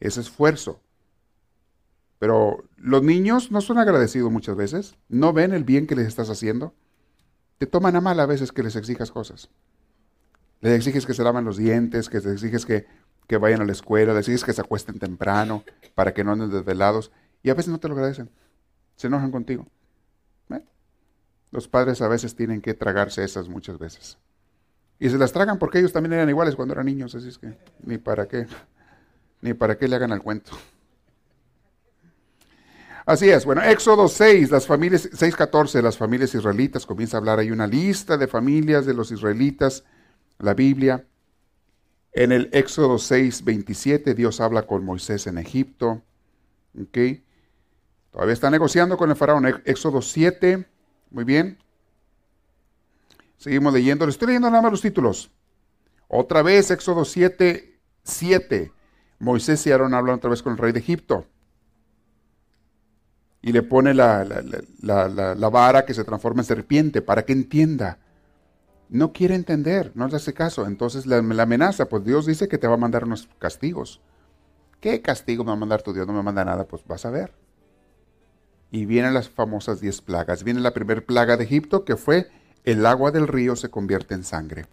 Es esfuerzo. Pero los niños no son agradecidos muchas veces, no ven el bien que les estás haciendo. Te toman a mal a veces que les exijas cosas. Les exiges que se lavan los dientes, que les exiges que, que vayan a la escuela, les exiges que se acuesten temprano para que no anden desvelados. Y a veces no te lo agradecen. Se enojan contigo. Los padres a veces tienen que tragarse esas muchas veces. Y se las tragan porque ellos también eran iguales cuando eran niños, así es que ni para qué, ni para qué le hagan al cuento. Así es, bueno, Éxodo 6, las familias, 6.14, las familias israelitas, comienza a hablar, hay una lista de familias de los israelitas, la Biblia. En el Éxodo 6, 27, Dios habla con Moisés en Egipto. ¿Ok? Todavía está negociando con el faraón. Éxodo 7, muy bien. Seguimos leyendo. Le estoy leyendo nada más los títulos. Otra vez, Éxodo 7, 7. Moisés y Aarón hablan otra vez con el rey de Egipto. Y le pone la, la, vara que se transforma en serpiente para que entienda. No quiere entender, no le hace caso. Entonces la, amenaza, pues Dios dice que te va a mandar unos castigos. ¿Qué castigo me va a mandar tu Dios? No me manda nada, pues vas a ver. Y vienen las famosas diez plagas. Viene la primera plaga de Egipto que fue el agua del río se convierte en sangre.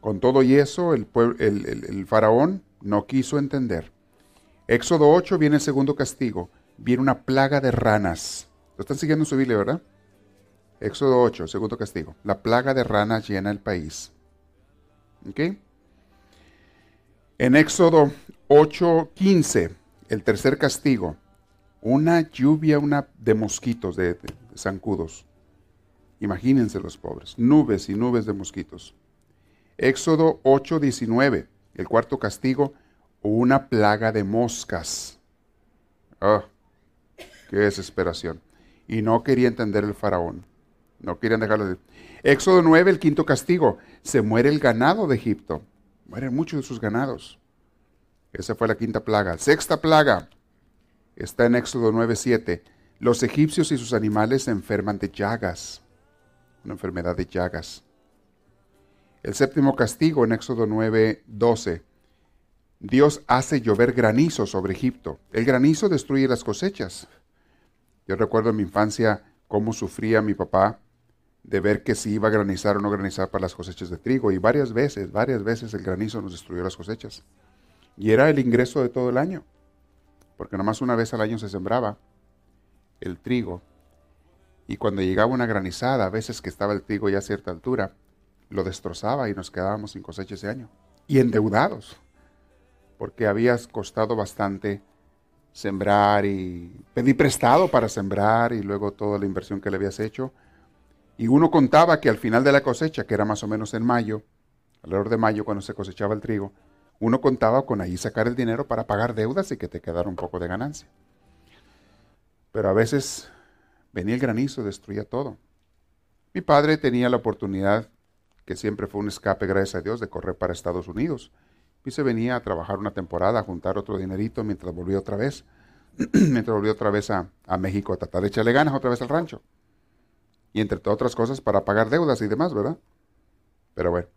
Con todo y eso, el, el, faraón no quiso entender. Éxodo 8 viene el segundo castigo. Viene una plaga de ranas. Lo están siguiendo en su Biblia, ¿verdad? Éxodo 8, segundo castigo. La plaga de ranas llena el país. ¿Ok? En Éxodo 8, 15, el tercer castigo. Una lluvia una de mosquitos, de zancudos. Imagínense los pobres, nubes y nubes de mosquitos. Éxodo 8:19, el cuarto castigo, una plaga de moscas. Oh, qué desesperación. Y no quería entender el faraón. No querían dejarlo de... Éxodo 9, el quinto castigo. Se muere el ganado de Egipto. Mueren muchos de sus ganados. Esa fue la quinta plaga. Sexta plaga. Está en Éxodo 9, 7. Los egipcios y sus animales se enferman de llagas. Una enfermedad de llagas. El séptimo castigo en Éxodo 9, 12. Dios hace llover granizo sobre Egipto. El granizo destruye las cosechas. Yo recuerdo en mi infancia cómo sufría mi papá de ver que si iba a granizar o no granizar para las cosechas de trigo. Y varias veces, varias veces el granizo nos destruyó las cosechas. Y era el ingreso de todo el año. Porque nomás una vez al año se sembraba el trigo. Y cuando llegaba una granizada, a veces que estaba el trigo ya a cierta altura, lo destrozaba y nos quedábamos sin cosecha ese año. Y endeudados porque habías costado bastante sembrar y pedí prestado para sembrar y luego toda la inversión que le habías hecho. Y uno contaba que al final de la cosecha, que era más o menos en mayo, alrededor de mayo cuando se cosechaba el trigo, uno contaba con ahí sacar el dinero para pagar deudas y que te quedara un poco de ganancia. Pero a veces venía el granizo, destruía todo. Mi padre tenía la oportunidad, que siempre fue un escape, gracias a Dios, de correr para Estados Unidos y se venía a trabajar una temporada, a juntar otro dinerito mientras volvió otra vez, mientras volvió otra vez a, México a tratar de echarle ganas otra vez al rancho. Y entre otras cosas para pagar deudas y demás, ¿verdad? Pero bueno.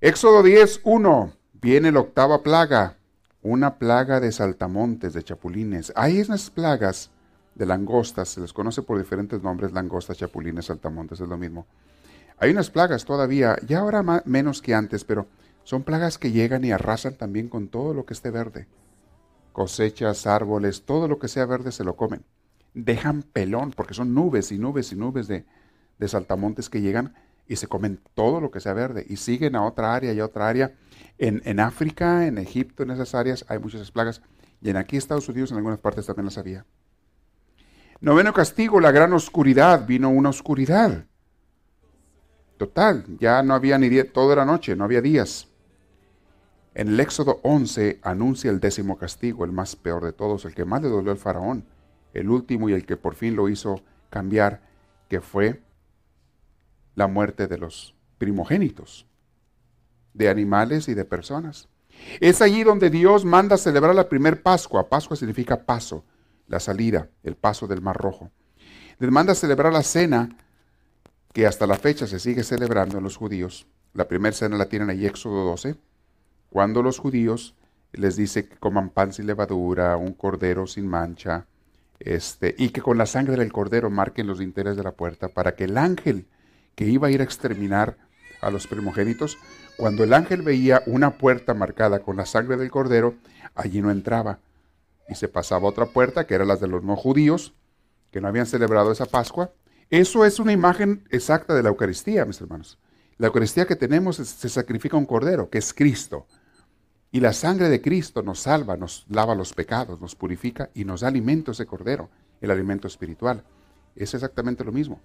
Éxodo 10, 1. Viene la octava plaga, una plaga de saltamontes, de chapulines. Hay esas plagas de langostas, se les conoce por diferentes nombres, langostas, chapulines, saltamontes, es lo mismo. Hay unas plagas todavía, ya ahora menos que antes, pero son plagas que llegan y arrasan también con todo lo que esté verde. Cosechas, árboles, todo lo que sea verde se lo comen. Dejan pelón, porque son nubes y nubes y nubes de, saltamontes que llegan y se comen todo lo que sea verde y siguen a otra área y a otra área. En, en África, en Egipto, en esas áreas hay muchas plagas y en aquí Estados Unidos en algunas partes también las había. Noveno castigo, la gran oscuridad. Vino una oscuridad. Total, ya no había ni día, todo era noche, no había días. En el Éxodo 11 anuncia el décimo castigo, el más peor de todos, el que más le dolió al faraón, el último y el que por fin lo hizo cambiar, que fue la muerte de los primogénitos, de animales y de personas. Es allí donde Dios manda celebrar la primer Pascua. Pascua significa paso, la salida, el paso del Mar Rojo. Les manda celebrar la cena que hasta la fecha se sigue celebrando en los judíos. La primera cena la tienen ahí Éxodo 12 cuando los judíos les dice que coman pan sin levadura, un cordero sin mancha, este, y que con la sangre del cordero marquen los dinteles de la puerta para que el ángel que iba a ir a exterminar a los primogénitos, cuando el ángel veía una puerta marcada con la sangre del cordero, allí no entraba. Y se pasaba otra puerta, que era la de los no judíos, que no habían celebrado esa Pascua. Eso es una imagen exacta de la Eucaristía, mis hermanos. La Eucaristía que tenemos se sacrifica un cordero, que es Cristo. Y la sangre de Cristo nos salva, nos lava los pecados, nos purifica y nos da alimento ese cordero, el alimento espiritual. Es exactamente lo mismo,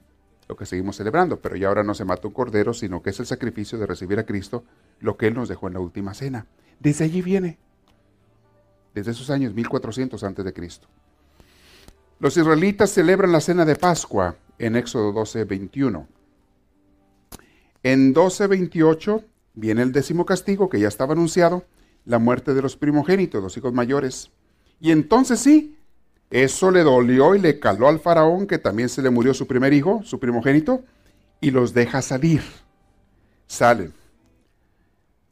lo que seguimos celebrando, pero ya ahora no se mata un cordero, sino que es el sacrificio de recibir a Cristo, lo que Él nos dejó en la última cena. Desde allí viene, desde esos años 1400 antes de Cristo. Los israelitas celebran la cena de Pascua en Éxodo 12, 21. En 12, 28 viene el décimo castigo que ya estaba anunciado la muerte de los primogénitos, los hijos mayores. Y entonces sí, eso le dolió y le caló al faraón que también se le murió su primer hijo, su primogénito, y los deja salir. Salen.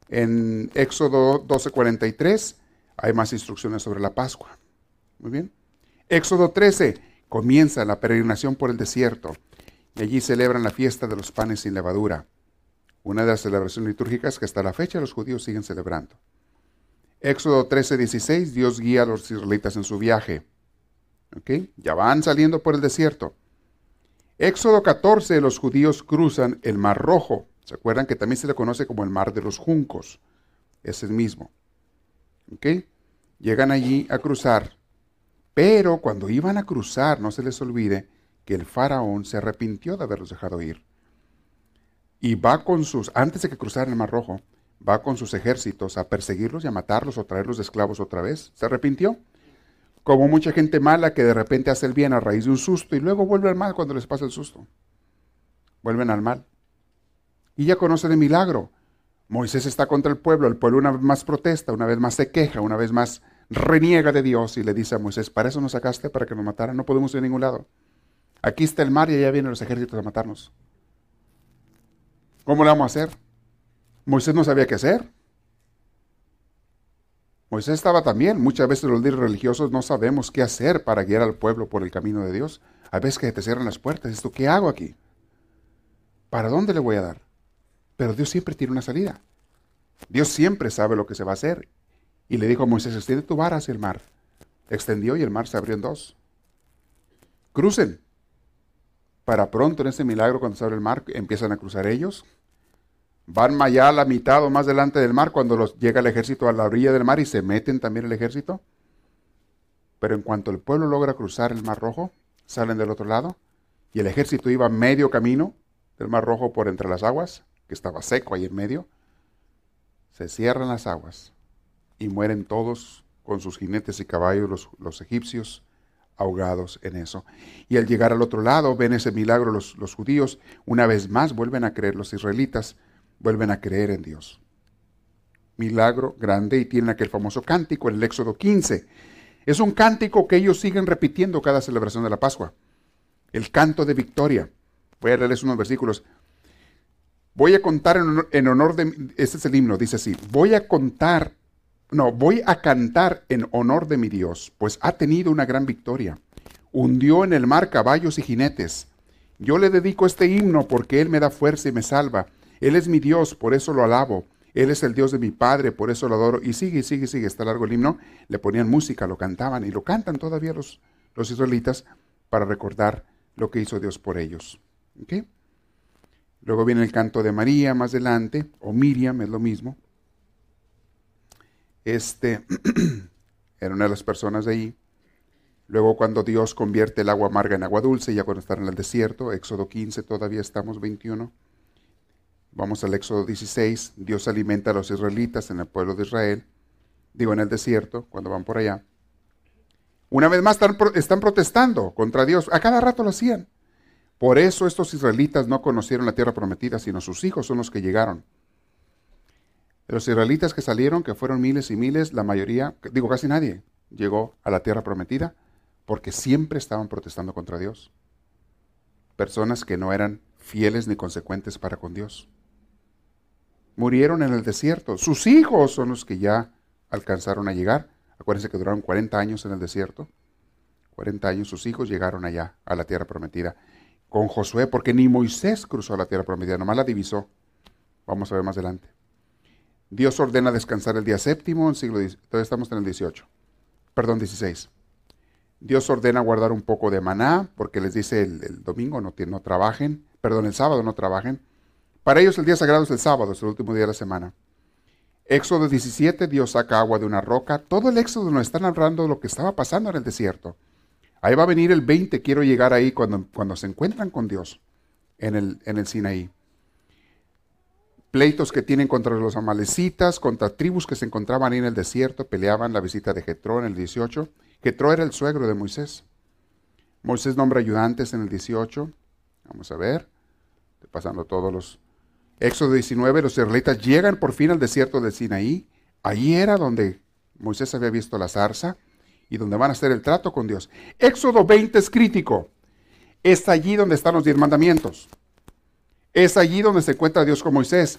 En Éxodo 12:43 hay más instrucciones sobre la Pascua. Muy bien. Éxodo 13 comienza la peregrinación por el desierto y allí celebran la fiesta de los panes sin levadura, una de las celebraciones litúrgicas que hasta la fecha los judíos siguen celebrando. Éxodo 13, 16, Dios guía a los israelitas en su viaje. Ya van saliendo por el desierto. Éxodo 14, los judíos cruzan el Mar Rojo. ¿Se acuerdan que también se le conoce como el Mar de los Juncos? Es el mismo. Llegan allí a cruzar. Pero cuando iban a cruzar, no se les olvide que el faraón se arrepintió de haberlos dejado ir. Y va con sus, antes de que cruzaran el Mar Rojo, va con sus ejércitos a perseguirlos y a matarlos o traerlos de esclavos otra vez. ¿Se arrepintió? Como mucha gente mala que de repente hace el bien a raíz de un susto y luego vuelve al mal cuando les pasa el susto. Vuelven al mal. Y ya conoce de milagro. Moisés está contra el pueblo, el pueblo una vez más protesta, una vez más se queja, una vez más reniega de Dios y le dice a Moisés, para eso nos sacaste, para que nos mataran, no podemos ir a ningún lado. Aquí está el mar y allá vienen los ejércitos a matarnos. ¿Cómo lo vamos a hacer? Moisés no sabía qué hacer. Moisés estaba también. Muchas veces los líderes religiosos no sabemos qué hacer para guiar al pueblo por el camino de Dios. A veces que te cierran las puertas. ¿Esto qué hago aquí? ¿Para dónde le voy a dar? Pero Dios siempre tiene una salida. Dios siempre sabe lo que se va a hacer. Y le dijo a Moisés, extiende tu vara hacia el mar. Extendió y el mar se abrió en dos. Crucen. Para pronto en ese milagro, cuando se abre el mar, empiezan a cruzar ellos. Van allá a la mitad o más delante del mar cuando los, llega el ejército a la orilla del mar y se meten también el ejército. Pero en cuanto el pueblo logra cruzar el mar rojo, salen del otro lado y el ejército iba medio camino del mar rojo por entre las aguas, que estaba seco ahí en medio. Se cierran las aguas y mueren todos con sus jinetes y caballos los, los egipcios ahogados en eso. Y al llegar al otro lado, ven ese milagro los, los judíos, una vez más vuelven a creer los israelitas, vuelven a creer en Dios. Milagro grande y tienen aquel famoso cántico en el Éxodo 15. Es un cántico que ellos siguen repitiendo cada celebración de la Pascua. El canto de victoria. Voy a leerles unos versículos. Voy a contar en honor, de... Este es el himno, dice así. Voy a contar, no, voy a cantar en honor de mi Dios, pues ha tenido una gran victoria. Hundió en el mar caballos y jinetes. Yo le dedico este himno porque Él me da fuerza y me salva. Él es mi Dios, por eso lo alabo. Él es el Dios de mi Padre, por eso lo adoro. Y sigue, sigue, sigue. Está largo el himno. Le ponían música, lo cantaban y lo cantan todavía los, los israelitas para recordar lo que hizo Dios por ellos. Luego viene el canto de María más adelante, o Miriam, es lo mismo. Este era una de las personas de ahí. Luego cuando Dios convierte el agua amarga en agua dulce, ya cuando están en el desierto, Éxodo 15, todavía estamos 21. Vamos al Éxodo 16, Dios alimenta a los israelitas en el pueblo de Israel, digo en el desierto, cuando van por allá. Una vez más están, protestando contra Dios, a cada rato lo hacían. Por eso estos israelitas no conocieron la tierra prometida, sino sus hijos son los que llegaron. De los israelitas que salieron, que fueron miles y miles, la mayoría, digo casi nadie, llegó a la tierra prometida porque siempre estaban protestando contra Dios. Personas que no eran fieles ni consecuentes para con Dios murieron en el desierto. Sus hijos son los que ya alcanzaron a llegar. Acuérdense que duraron 40 años en el desierto. 40 años sus hijos llegaron allá, a la tierra prometida. Con Josué, porque ni Moisés cruzó la tierra prometida, nomás la divisó. Vamos a ver más adelante. Dios ordena descansar el día séptimo, en siglo todavía estamos en el 18. Perdón, 16. Dios ordena guardar un poco de maná, porque les dice el, domingo no, no trabajen, perdón, el sábado no trabajen, para ellos el día sagrado es el sábado, es el último día de la semana. Éxodo 17, Dios saca agua de una roca. Todo el éxodo nos está narrando lo que estaba pasando en el desierto. Ahí va a venir el 20, quiero llegar ahí cuando, cuando se encuentran con Dios en el, en el Sinaí. Pleitos que tienen contra los amalecitas, contra tribus que se encontraban ahí en el desierto, peleaban la visita de Jetro en el 18. Jetro era el suegro de Moisés. Moisés nombra ayudantes en el 18. Vamos a ver, pasando todos los, Éxodo 19, los israelitas llegan por fin al desierto de Sinaí. Allí era donde Moisés había visto la zarza y donde van a hacer el trato con Dios. Éxodo 20 es crítico. Es allí donde están los diez mandamientos. Es allí donde se encuentra Dios con Moisés.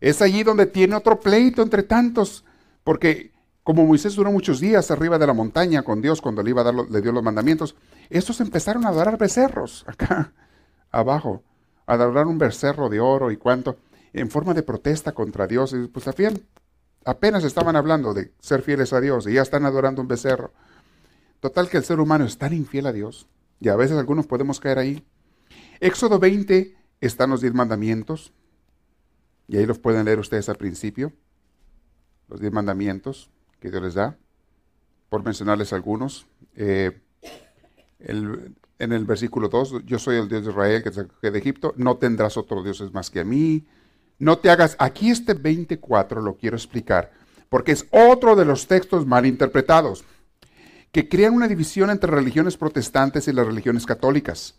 Es allí donde tiene otro pleito entre tantos. Porque como Moisés duró muchos días arriba de la montaña con Dios cuando le, iba a dar, le dio los mandamientos, estos empezaron a adorar becerros acá abajo adorar un becerro de oro y cuánto, en forma de protesta contra Dios. Y pues apenas estaban hablando de ser fieles a Dios y ya están adorando un becerro. Total que el ser humano es tan infiel a Dios y a veces algunos podemos caer ahí. Éxodo 20 están los diez mandamientos y ahí los pueden leer ustedes al principio. Los diez mandamientos que Dios les da, por mencionarles algunos. Eh, el, en el versículo 2, yo soy el Dios de Israel que te de Egipto, no tendrás otro dioses más que a mí, no te hagas, aquí este 24 lo quiero explicar, porque es otro de los textos mal interpretados, que crean una división entre religiones protestantes y las religiones católicas.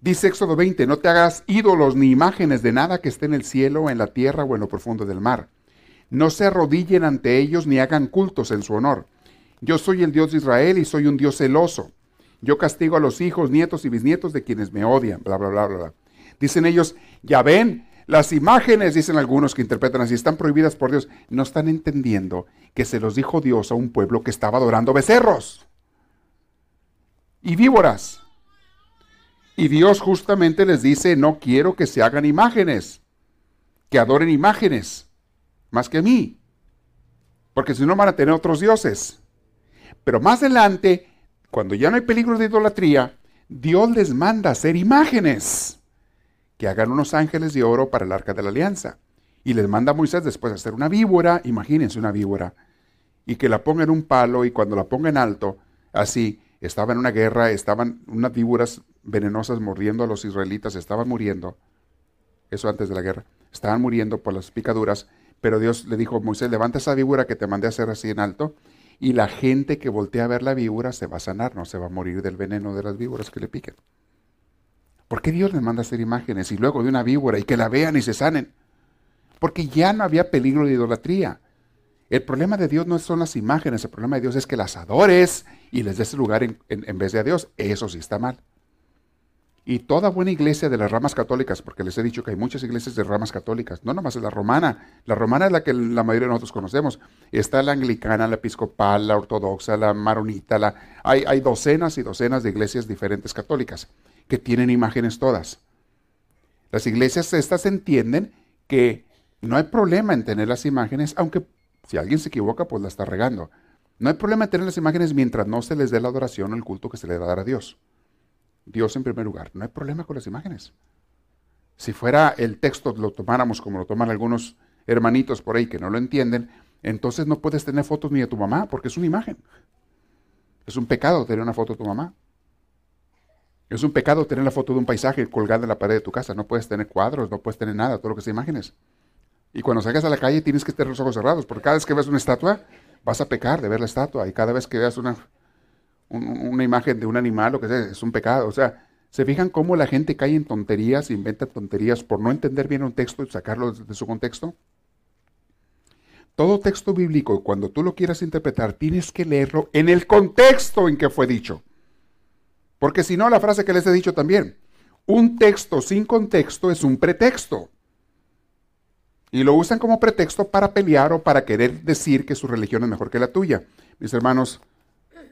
Dice Éxodo 20, no te hagas ídolos ni imágenes de nada que esté en el cielo, en la tierra o en lo profundo del mar. No se arrodillen ante ellos ni hagan cultos en su honor. Yo soy el Dios de Israel y soy un Dios celoso. Yo castigo a los hijos, nietos y bisnietos de quienes me odian, bla, bla, bla, bla. Dicen ellos, ya ven, las imágenes, dicen algunos que interpretan así, están prohibidas por Dios. No están entendiendo que se los dijo Dios a un pueblo que estaba adorando becerros y víboras. Y Dios justamente les dice, no quiero que se hagan imágenes, que adoren imágenes, más que a mí, porque si no van a tener otros dioses. Pero más adelante, cuando ya no hay peligro de idolatría, Dios les manda hacer imágenes que hagan unos ángeles de oro para el arca de la alianza. Y les manda a Moisés después hacer una víbora, imagínense una víbora, y que la ponga en un palo y cuando la ponga en alto, así, estaba en una guerra, estaban unas víboras venenosas mordiendo a los israelitas, estaban muriendo, eso antes de la guerra, estaban muriendo por las picaduras, pero Dios le dijo Moisés, levanta esa víbora que te mandé a hacer así en alto, y la gente que voltea a ver la víbora se va a sanar, no se va a morir del veneno de las víboras que le piquen. ¿Por qué Dios les manda hacer imágenes y luego de una víbora y que la vean y se sanen? Porque ya no había peligro de idolatría. El problema de Dios no son las imágenes, el problema de Dios es que las adores y les des lugar en, en vez de a Dios. Eso sí está mal. Y toda buena iglesia de las ramas católicas, porque les he dicho que hay muchas iglesias de ramas católicas, no nomás es la romana, la romana es la que la mayoría de nosotros conocemos. Está la anglicana, la episcopal, la ortodoxa, la maronita, la... Hay, hay docenas y docenas de iglesias diferentes católicas que tienen imágenes todas. Las iglesias estas entienden que no hay problema en tener las imágenes, aunque si alguien se equivoca, pues la está regando. No hay problema en tener las imágenes mientras no se les dé la adoración o el culto que se le va a dar a Dios. Dios en primer lugar. No hay problema con las imágenes. Si fuera el texto, lo tomáramos como lo toman algunos hermanitos por ahí que no lo entienden, entonces no puedes tener fotos ni de tu mamá, porque es una imagen. Es un pecado tener una foto de tu mamá. Es un pecado tener la foto de un paisaje colgada en la pared de tu casa. No puedes tener cuadros, no puedes tener nada, todo lo que sea imágenes. Y cuando salgas a la calle tienes que tener los ojos cerrados, porque cada vez que ves una estatua, vas a pecar de ver la estatua. Y cada vez que veas una, una imagen de un animal, lo que sea, es un pecado. O sea, ¿se fijan cómo la gente cae en tonterías, inventa tonterías por no entender bien un texto y sacarlo de su contexto? Todo texto bíblico, cuando tú lo quieras interpretar, tienes que leerlo en el contexto en que fue dicho. Porque si no, la frase que les he dicho también, un texto sin contexto es un pretexto. Y lo usan como pretexto para pelear o para querer decir que su religión es mejor que la tuya. Mis hermanos,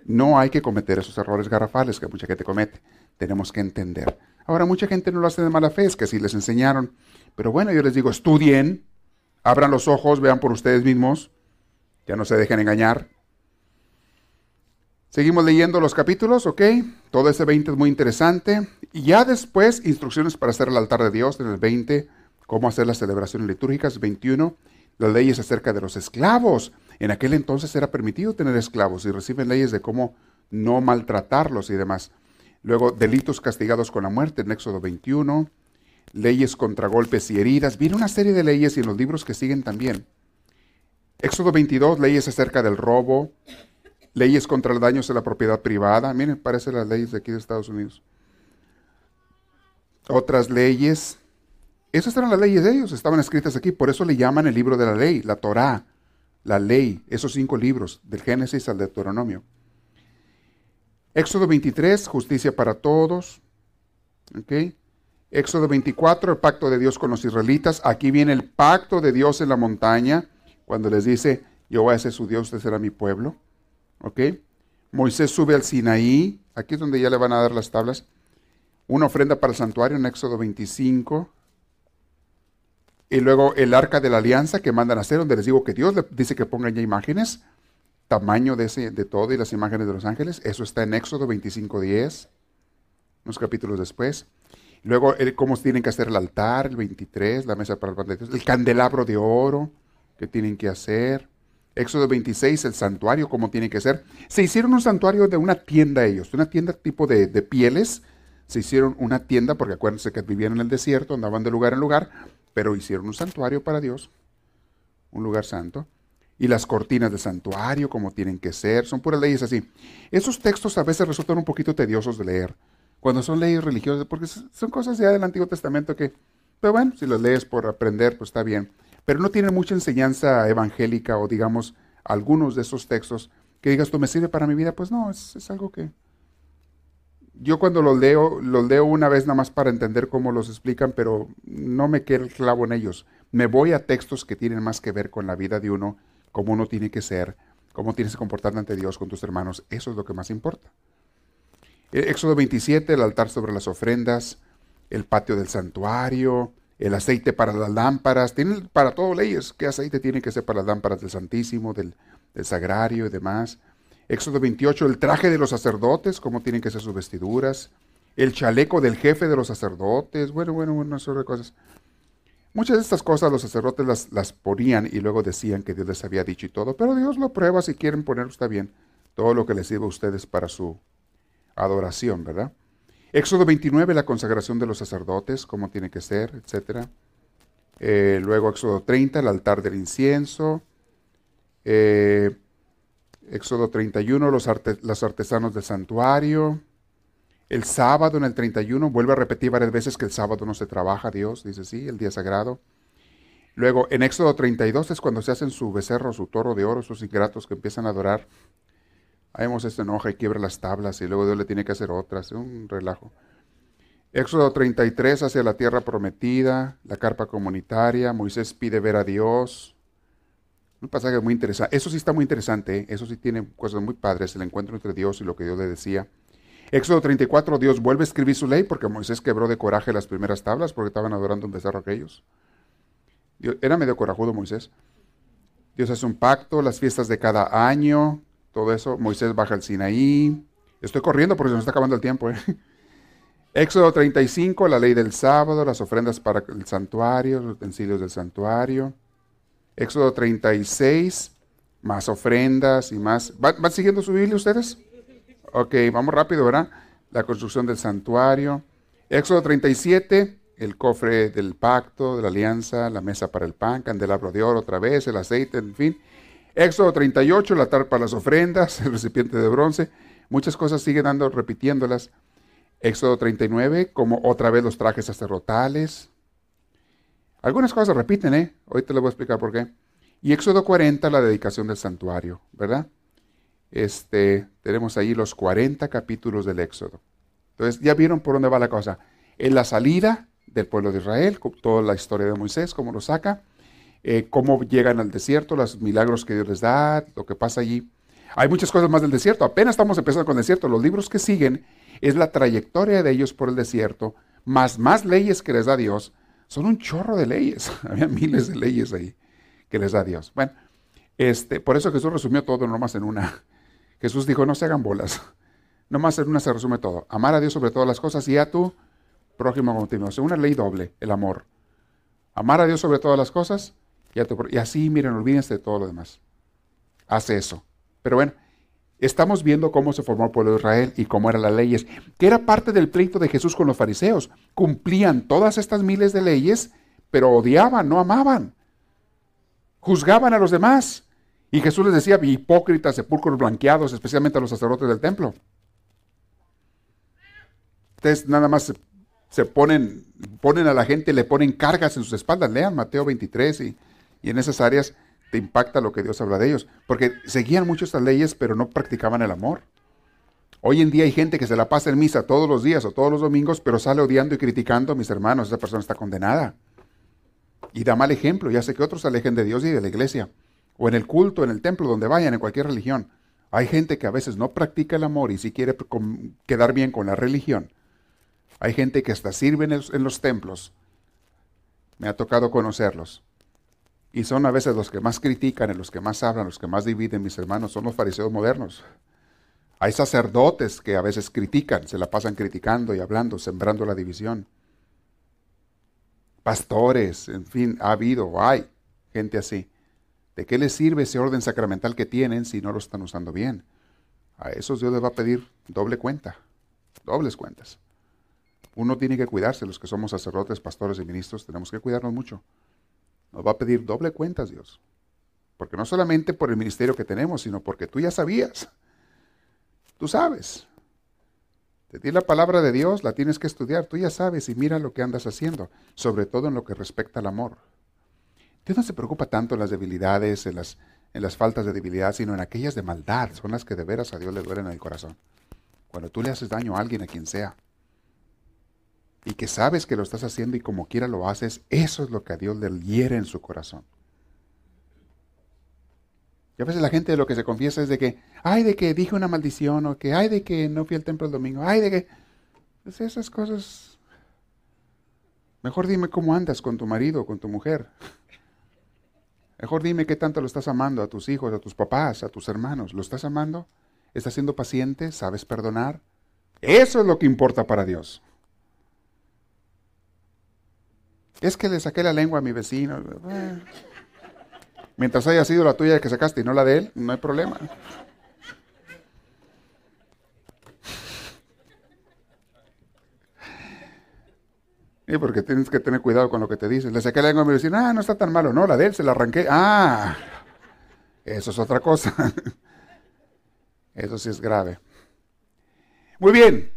no hay que cometer esos errores garrafales que mucha gente comete. Tenemos que entender. Ahora, mucha gente no lo hace de mala fe, es que sí les enseñaron. Pero bueno, yo les digo, estudien, abran los ojos, vean por ustedes mismos, ya no se dejen engañar. Seguimos leyendo los capítulos, ¿ok? Todo ese 20 es muy interesante. Y ya después, instrucciones para hacer el altar de Dios en el 20, cómo hacer las celebraciones litúrgicas, 21, las leyes acerca de los esclavos. En aquel entonces era permitido tener esclavos y reciben leyes de cómo no maltratarlos y demás. Luego, delitos castigados con la muerte en Éxodo 21, leyes contra golpes y heridas. Viene una serie de leyes y en los libros que siguen también. Éxodo 22, leyes acerca del robo, leyes contra los daños a la propiedad privada. Miren, parece las leyes de aquí de Estados Unidos. Otras leyes. Esas eran las leyes de ellos, estaban escritas aquí. Por eso le llaman el libro de la ley, la Torá, la ley, esos cinco libros, del Génesis al Deuteronomio. Éxodo 23, justicia para todos. Éxodo 24, el pacto de Dios con los israelitas. Aquí viene el pacto de Dios en la montaña, cuando les dice, yo voy a ser su Dios, usted será mi pueblo. ¿Ok? Moisés sube al Sinaí, aquí es donde ya le van a dar las tablas. Una ofrenda para el santuario en Éxodo 25. Y luego el arca de la alianza que mandan a hacer, donde les digo que Dios le dice que pongan ya imágenes, tamaño de, ese, de todo y las imágenes de los ángeles. Eso está en Éxodo 25.10, unos capítulos después. Luego, cómo tienen que hacer el altar, el 23, la mesa para el pan de Dios, el candelabro de oro que tienen que hacer. Éxodo 26, el santuario, como tiene que ser. Se hicieron un santuario de una tienda ellos, de una tienda tipo de, pieles. Se hicieron una tienda, porque acuérdense que vivían en el desierto, andaban de lugar en lugar, pero hicieron un santuario para Dios, un lugar santo, y las cortinas del santuario como tienen que ser, son puras leyes así. Esos textos a veces resultan un poquito tediosos de leer, cuando son leyes religiosas, porque son cosas ya del Antiguo Testamento que, pero bueno, si las lees por aprender, pues está bien, pero no tienen mucha enseñanza evangélica o digamos algunos de esos textos que digas, tú me sirve para mi vida, pues no, es algo que, yo cuando los leo, los leo una vez nada más para entender cómo los explican, pero no me quedo el clavo en ellos. Me voy a textos que tienen más que ver con la vida de uno, cómo uno tiene que ser, cómo tienes que comportarte ante Dios con tus hermanos. Eso es lo que más importa. Eh, Éxodo 27, el altar sobre las ofrendas, el patio del santuario, el aceite para las lámparas, tienen para todo leyes. ¿Qué aceite tiene que ser para las lámparas del Santísimo, del, del Sagrario y demás? Éxodo 28, el traje de los sacerdotes, cómo tienen que ser sus vestiduras, el chaleco del jefe de los sacerdotes, bueno, bueno, una serie de cosas. Muchas de estas cosas los sacerdotes las, las, ponían y luego decían que Dios les había dicho y todo, pero Dios lo prueba si quieren ponerlo, está bien, todo lo que les sirva a ustedes para su adoración, ¿verdad? Éxodo 29, la consagración de los sacerdotes, cómo tiene que ser, etc. Eh, luego Éxodo 30, el altar del incienso. Eh, Éxodo 31, los, los artesanos del santuario. El sábado en el 31, vuelve a repetir varias veces que el sábado no se trabaja, Dios, dice sí, el día sagrado. Luego, en Éxodo 32 es cuando se hacen su becerro, su toro de oro, sus ingratos que empiezan a adorar. Moisés se enoja y quiebra las tablas y luego Dios le tiene que hacer otras, un relajo. Éxodo 33 hacia la tierra prometida, la carpa comunitaria, Moisés pide ver a Dios, un pasaje muy interesante. Eso sí está muy interesante. ¿eh? Eso sí tiene cosas muy padres. El encuentro entre Dios y lo que Dios le decía. Éxodo 34, Dios vuelve a escribir su ley porque Moisés quebró de coraje las primeras tablas porque estaban adorando un becerro aquellos. era medio corajudo Moisés. Dios hace un pacto, las fiestas de cada año, todo eso. Moisés baja al Sinaí. Estoy corriendo porque se nos está acabando el tiempo. ¿eh? Éxodo 35, la ley del sábado, las ofrendas para el santuario, los utensilios del santuario. Éxodo 36, más ofrendas y más. ¿Van, siguiendo su Biblia ustedes? Ok, vamos rápido, ¿verdad? La construcción del santuario. Éxodo 37, el cofre del pacto, de la alianza, la mesa para el pan, candelabro de oro otra vez, el aceite, en fin. Éxodo 38, el altar para las ofrendas, el recipiente de bronce. Muchas cosas siguen dando, repitiéndolas. Éxodo 39, como otra vez los trajes sacerdotales, algunas cosas repiten, ¿eh? Hoy te lo voy a explicar por qué. Y Éxodo 40, la dedicación del santuario, ¿verdad? Este, tenemos ahí los 40 capítulos del Éxodo. Entonces, ya vieron por dónde va la cosa. En la salida del pueblo de Israel, toda la historia de Moisés, cómo lo saca, eh, cómo llegan al desierto, los milagros que Dios les da, lo que pasa allí. Hay muchas cosas más del desierto. Apenas estamos empezando con el desierto. Los libros que siguen es la trayectoria de ellos por el desierto, más más leyes que les da Dios, son un chorro de leyes. Había miles de leyes ahí que les da Dios. Bueno, este, por eso Jesús resumió todo nomás en una. Jesús dijo, no se hagan bolas. Nomás en una se resume todo. Amar a Dios sobre todas las cosas y a tu prójimo como ti mismo. una ley doble, el amor. Amar a Dios sobre todas las cosas y, a tu, y así, miren, olvídense de todo lo demás. Hace eso. Pero bueno, Estamos viendo cómo se formó el pueblo de Israel y cómo eran las leyes, que era parte del pleito de Jesús con los fariseos. Cumplían todas estas miles de leyes, pero odiaban, no amaban. Juzgaban a los demás. Y Jesús les decía, hipócritas, sepulcros blanqueados, especialmente a los sacerdotes del templo. Ustedes nada más se, ponen, ponen a la gente, le ponen cargas en sus espaldas. Lean Mateo 23 y, y en esas áreas impacta lo que Dios habla de ellos, porque seguían mucho estas leyes, pero no practicaban el amor. Hoy en día hay gente que se la pasa en misa todos los días o todos los domingos, pero sale odiando y criticando a mis hermanos. Esa persona está condenada. Y da mal ejemplo y hace que otros se alejen de Dios y de la iglesia. O en el culto, en el templo, donde vayan, en cualquier religión. Hay gente que a veces no practica el amor y si quiere quedar bien con la religión. Hay gente que hasta sirve en los templos. Me ha tocado conocerlos. Y son a veces los que más critican, los que más hablan, los que más dividen, mis hermanos, son los fariseos modernos. Hay sacerdotes que a veces critican, se la pasan criticando y hablando, sembrando la división. Pastores, en fin, ha habido, hay gente así. ¿De qué les sirve ese orden sacramental que tienen si no lo están usando bien? A esos Dios les va a pedir doble cuenta, dobles cuentas. Uno tiene que cuidarse, los que somos sacerdotes, pastores y ministros, tenemos que cuidarnos mucho. Nos va a pedir doble cuentas Dios. Porque no solamente por el ministerio que tenemos, sino porque tú ya sabías. Tú sabes. Te di la palabra de Dios, la tienes que estudiar. Tú ya sabes y mira lo que andas haciendo, sobre todo en lo que respecta al amor. Dios no se preocupa tanto en las debilidades, en las, en las faltas de debilidad, sino en aquellas de maldad. Son las que de veras a Dios le duelen en el corazón. Cuando tú le haces daño a alguien, a quien sea, y que sabes que lo estás haciendo y como quiera lo haces, eso es lo que a Dios le hiere en su corazón. Y a veces la gente de lo que se confiesa es de que, ay, de que dije una maldición, o que, ay, de que no fui al templo el domingo, ay, de que... Pues esas cosas... Mejor dime cómo andas con tu marido, con tu mujer. Mejor dime qué tanto lo estás amando a tus hijos, a tus papás, a tus hermanos. ¿Lo estás amando? ¿Estás siendo paciente? ¿Sabes perdonar? Eso es lo que importa para Dios. Es que le saqué la lengua a mi vecino. Mientras haya sido la tuya que sacaste y no la de él, no hay problema. Y porque tienes que tener cuidado con lo que te dicen. Le saqué la lengua a mi vecino, ah, no está tan malo. No, la de él se la arranqué. Ah, eso es otra cosa. Eso sí es grave. Muy bien,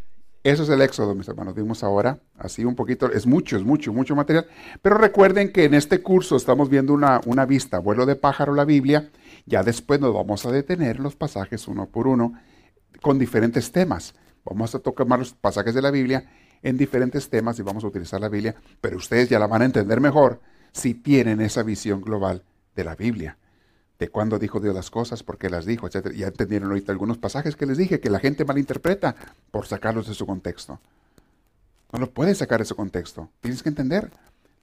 eso es el Éxodo, mis hermanos. Vimos ahora, así un poquito, es mucho, es mucho, mucho material. Pero recuerden que en este curso estamos viendo una, una vista, vuelo de pájaro, la Biblia. Ya después nos vamos a detener los pasajes uno por uno con diferentes temas. Vamos a tocar los pasajes de la Biblia en diferentes temas y vamos a utilizar la Biblia, pero ustedes ya la van a entender mejor si tienen esa visión global de la Biblia de cuándo dijo Dios las cosas, por qué las dijo, etc. Ya entendieron ahorita algunos pasajes que les dije que la gente malinterpreta por sacarlos de su contexto. No lo puedes sacar de su contexto. Tienes que entender.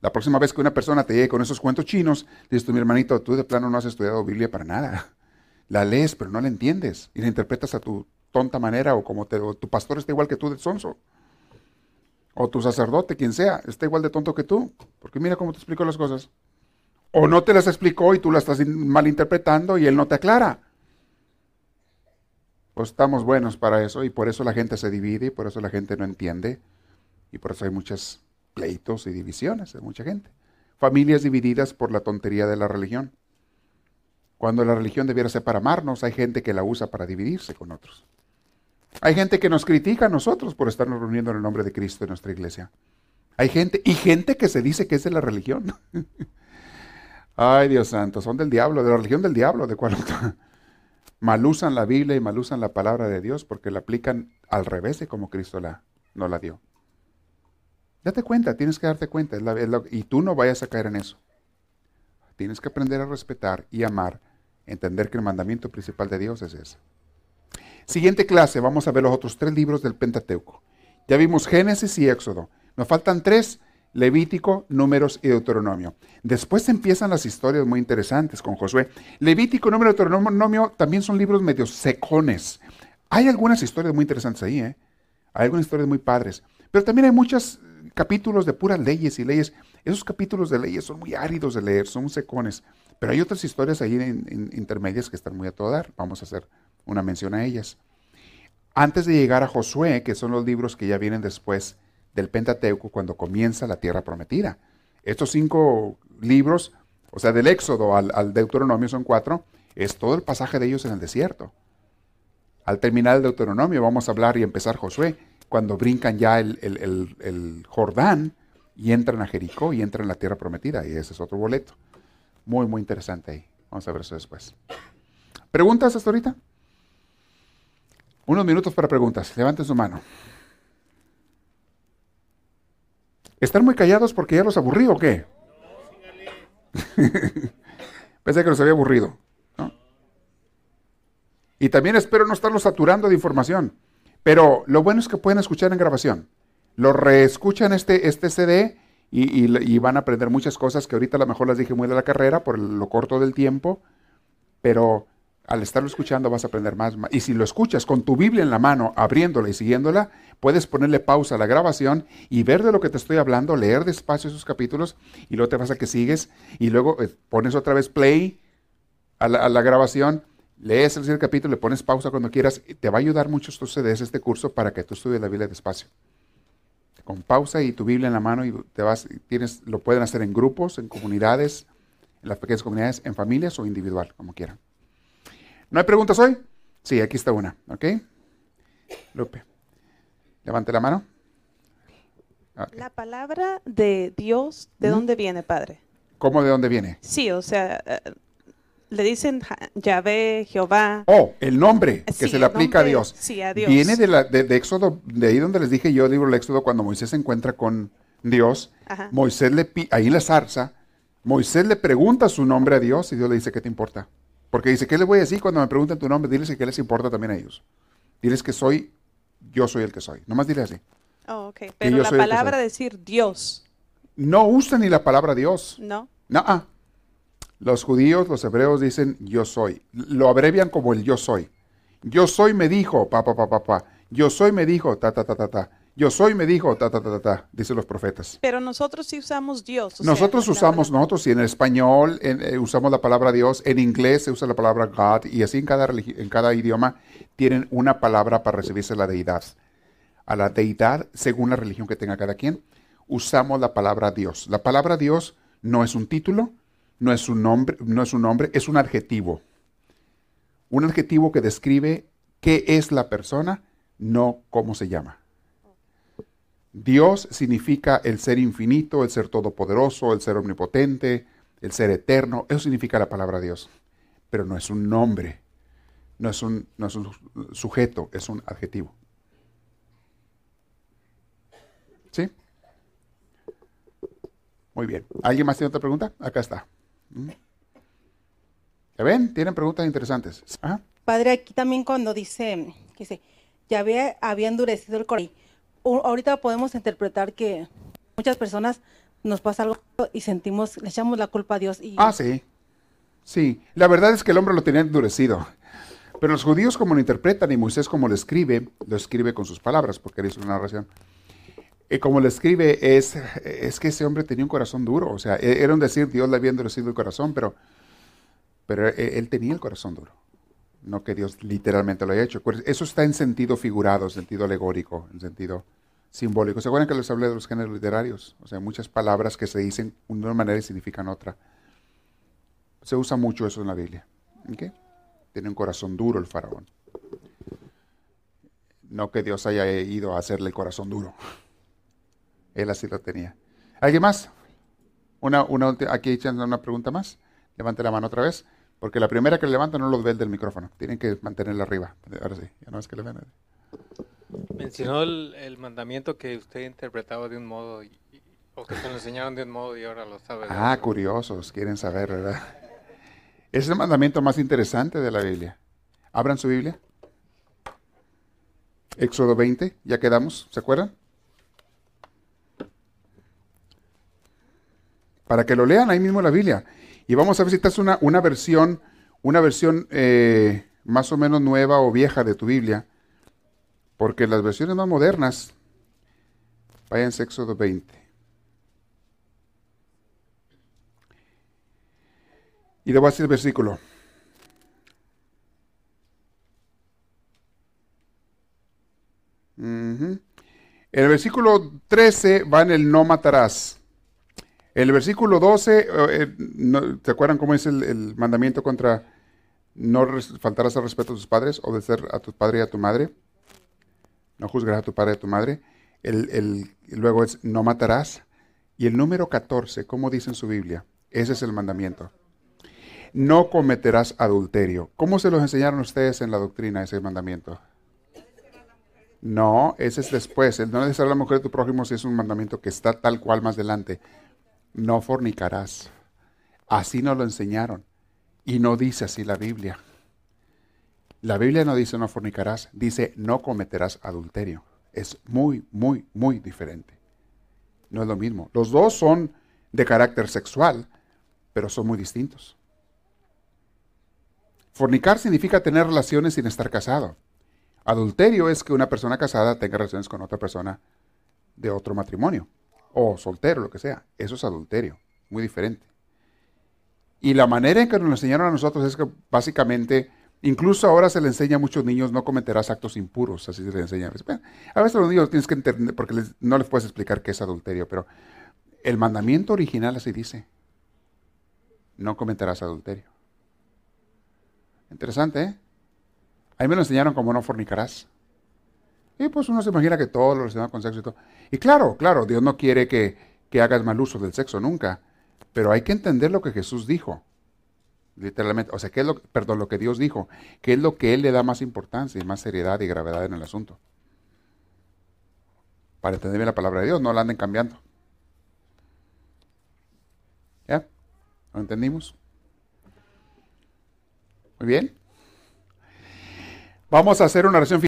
La próxima vez que una persona te llegue con esos cuentos chinos, dices tú, mi hermanito, tú de plano no has estudiado Biblia para nada. La lees, pero no la entiendes. Y la interpretas a tu tonta manera o como te, tu pastor está igual que tú de sonso. O tu sacerdote, quien sea, está igual de tonto que tú. Porque mira cómo te explico las cosas. O no te las explicó y tú las estás malinterpretando y él no te aclara. Pues estamos buenos para eso y por eso la gente se divide y por eso la gente no entiende y por eso hay muchos pleitos y divisiones de mucha gente. Familias divididas por la tontería de la religión. Cuando la religión debiera ser para amarnos, hay gente que la usa para dividirse con otros. Hay gente que nos critica a nosotros por estarnos reuniendo en el nombre de Cristo en nuestra iglesia. Hay gente, y gente que se dice que es de la religión. Ay, Dios santo, son del diablo, de la religión del diablo, de cual malusan la Biblia y malusan la palabra de Dios porque la aplican al revés de como Cristo la, no la dio. Date cuenta, tienes que darte cuenta, y tú no vayas a caer en eso. Tienes que aprender a respetar y amar, entender que el mandamiento principal de Dios es ese. Siguiente clase, vamos a ver los otros tres libros del Pentateuco. Ya vimos Génesis y Éxodo. Nos faltan tres Levítico, Números y Deuteronomio. Después empiezan las historias muy interesantes con Josué. Levítico, Número y Deuteronomio también son libros medio secones. Hay algunas historias muy interesantes ahí, ¿eh? Hay algunas historias muy padres. Pero también hay muchos capítulos de puras leyes y leyes. Esos capítulos de leyes son muy áridos de leer, son secones. Pero hay otras historias ahí intermedias que están muy a todo dar. Vamos a hacer una mención a ellas. Antes de llegar a Josué, que son los libros que ya vienen después, del Pentateuco cuando comienza la tierra prometida. Estos cinco libros, o sea, del Éxodo al, Deuteronomio son cuatro, es todo el pasaje de ellos en el desierto. Al terminar el Deuteronomio vamos a hablar y empezar Josué, cuando brincan ya el, el, Jordán y entran a Jericó y entran en la tierra prometida, y ese es otro boleto. Muy, muy interesante ahí. Vamos a ver eso después. ¿Preguntas hasta ahorita? Unos minutos para preguntas. Levanten su mano. ¿Están muy callados porque ya los aburrí o qué? Pensé que los había aburrido. Y también espero no estarlos saturando de información. Pero lo bueno es que pueden escuchar en grabación. Lo reescuchan este, este CD y, van a aprender muchas cosas que ahorita a lo mejor las dije muy de la carrera por lo corto del tiempo. Pero al estarlo escuchando vas a aprender más. Y si lo escuchas con tu Biblia en la mano, abriéndola y siguiéndola, puedes ponerle pausa a la grabación y ver de lo que te estoy hablando, leer despacio esos capítulos y luego te vas a que sigues y luego eh, pones otra vez play a la, grabación, lees el capítulo, le pones pausa cuando quieras. Y te va a ayudar mucho estos CDs, este curso, para que tú estudies la Biblia despacio. con pausa y tu Biblia en la mano y te vas, tienes, lo pueden hacer en grupos, en comunidades, en las pequeñas comunidades, en familias o individual, como quieran. ¿No hay preguntas hoy? Sí, aquí está una, ¿ok? Lupe, levante la mano. La palabra de Dios, ¿de dónde viene, Padre? ¿Cómo de dónde viene? Sí, o sea, eh, le dicen Yahvé, Jehová. Oh, el nombre que se le aplica a Dios. Sí, a Dios. Viene de, la, de, Éxodo, de ahí donde les dije yo, el libro del Éxodo, cuando Moisés se encuentra con Dios. Moisés le ahí en la zarza, Moisés le pregunta su nombre a Dios y Dios le dice, ¿qué te importa? Porque dice, ¿qué le voy a decir cuando me pregunten tu nombre? Diles que les importa también a ellos. Diles que soy, yo soy el que soy. Nomás dile así. Oh, ok. Pero la palabra decir Dios. No usa ni la palabra Dios. No. No. -uh. Los judíos, los hebreos dicen yo soy. Lo abrevian como el yo soy. Yo soy me dijo, pa, pa, pa, pa, pa. Yo soy me dijo, ta, ta, ta, ta, ta. Yo soy me dijo, ta, ta, ta, ta, ta, dicen los profetas. Pero nosotros sí usamos Dios. nosotros usamos, nosotros sí, en español eh, usamos la palabra Dios, en inglés se usa la palabra God, y así en cada, en cada idioma tienen una palabra para recibirse la deidad. A la deidad, según la religión que tenga cada quien, usamos la palabra Dios. La palabra Dios no es un título, no es un nombre, no es un nombre, es un adjetivo. Un adjetivo que describe qué es la persona, no cómo se llama. Dios significa el ser infinito, el ser todopoderoso, el ser omnipotente, el ser eterno. Eso significa la palabra Dios. Pero no es un nombre, no es un, no es un sujeto, es un adjetivo. ¿Sí? Muy bien. ¿Alguien más tiene otra pregunta? Acá está. ¿Mm? ¿Ya ven? Tienen preguntas interesantes. Padre, aquí también cuando dice, dice, ya había, había endurecido el corazón. Ahorita podemos interpretar que muchas personas nos pasa algo y sentimos, le echamos la culpa a Dios. Y... Ah, sí. Sí. La verdad es que el hombre lo tenía endurecido. Pero los judíos como lo interpretan y Moisés como lo escribe, lo escribe con sus palabras, porque es una narración. Y como le escribe, es, es que ese hombre tenía un corazón duro. O sea, e, era un decir, Dios le había endurecido el corazón, pero, pero e, él tenía el corazón duro. No que Dios literalmente lo haya hecho. Eso está en sentido figurado, en sentido alegórico, en sentido simbólico. ¿Se acuerdan que les hablé de los géneros literarios? O sea, muchas palabras que se dicen de una manera y significan otra. Se usa mucho eso en la Biblia. ¿Okay? Tiene un corazón duro el faraón. No que Dios haya ido a hacerle el corazón duro. Él así lo tenía. ¿Alguien más? Una, una, aquí echando una pregunta más. Levante la mano otra vez. Porque la primera que levanta no los ve el del micrófono. Tienen que mantenerla arriba. Ahora sí, ya no es que le ven. Mencionó el, mandamiento que usted interpretaba de un modo o que se lo enseñaron de un modo y ahora lo sabe. Ah, curiosos, quieren saber, ¿verdad? Es el mandamiento más interesante de la Biblia. Abran su Biblia. Éxodo 20, ya quedamos, ¿se acuerdan? para que lo lean ahí mismo la Biblia. Y vamos a ver si esta es una, una versión, una versión eh, más o menos nueva o vieja de tu Biblia. Porque las versiones más modernas, vayan a Éxodo 20. Y le voy a decir el versículo. En el versículo 13 va en el no matarás. El versículo 12, eh, eh, ¿te acuerdan cómo es el, mandamiento contra no faltarás al respeto a tus padres, obedecer a tu padre y a tu madre? No juzgarás a tu padre y a tu madre. El, luego es no matarás. Y el número 14, ¿cómo dice en su Biblia? Ese es el mandamiento. No cometerás adulterio. ¿Cómo se los enseñaron ustedes en la doctrina ese mandamiento? No, ese es después. El no desear a la mujer de tu prójimo si es un mandamiento que está tal cual más adelante no fornicarás. Así nos lo enseñaron. Y no dice así la Biblia. La Biblia no dice no fornicarás, dice no cometerás adulterio. Es muy, muy, muy diferente. No es lo mismo. Los dos son de carácter sexual, pero son muy distintos. Fornicar significa tener relaciones sin estar casado. Adulterio es que una persona casada tenga relaciones con otra persona de otro matrimonio o soltero, lo que sea. Eso es adulterio, muy diferente. Y la manera en que nos enseñaron a nosotros es que básicamente Incluso ahora se le enseña a muchos niños no cometerás actos impuros, así se le enseña. A veces los niños tienes que entender, porque no les puedes explicar qué es adulterio, pero el mandamiento original así dice, no cometerás adulterio. Interesante, ¿eh? Ahí me lo enseñaron como no fornicarás. Y pues uno se imagina que todo lo relacionado con sexo y todo. Y claro, claro, Dios no quiere que, que hagas mal uso del sexo nunca, pero hay que entender lo que Jesús dijo. Literalmente, o sea, ¿qué es lo, perdón, lo que Dios dijo, qué es lo que Él le da más importancia y más seriedad y gravedad en el asunto. Para entender bien la palabra de Dios, no la anden cambiando. ¿Ya? ¿Lo entendimos? Muy bien. Vamos a hacer una oración.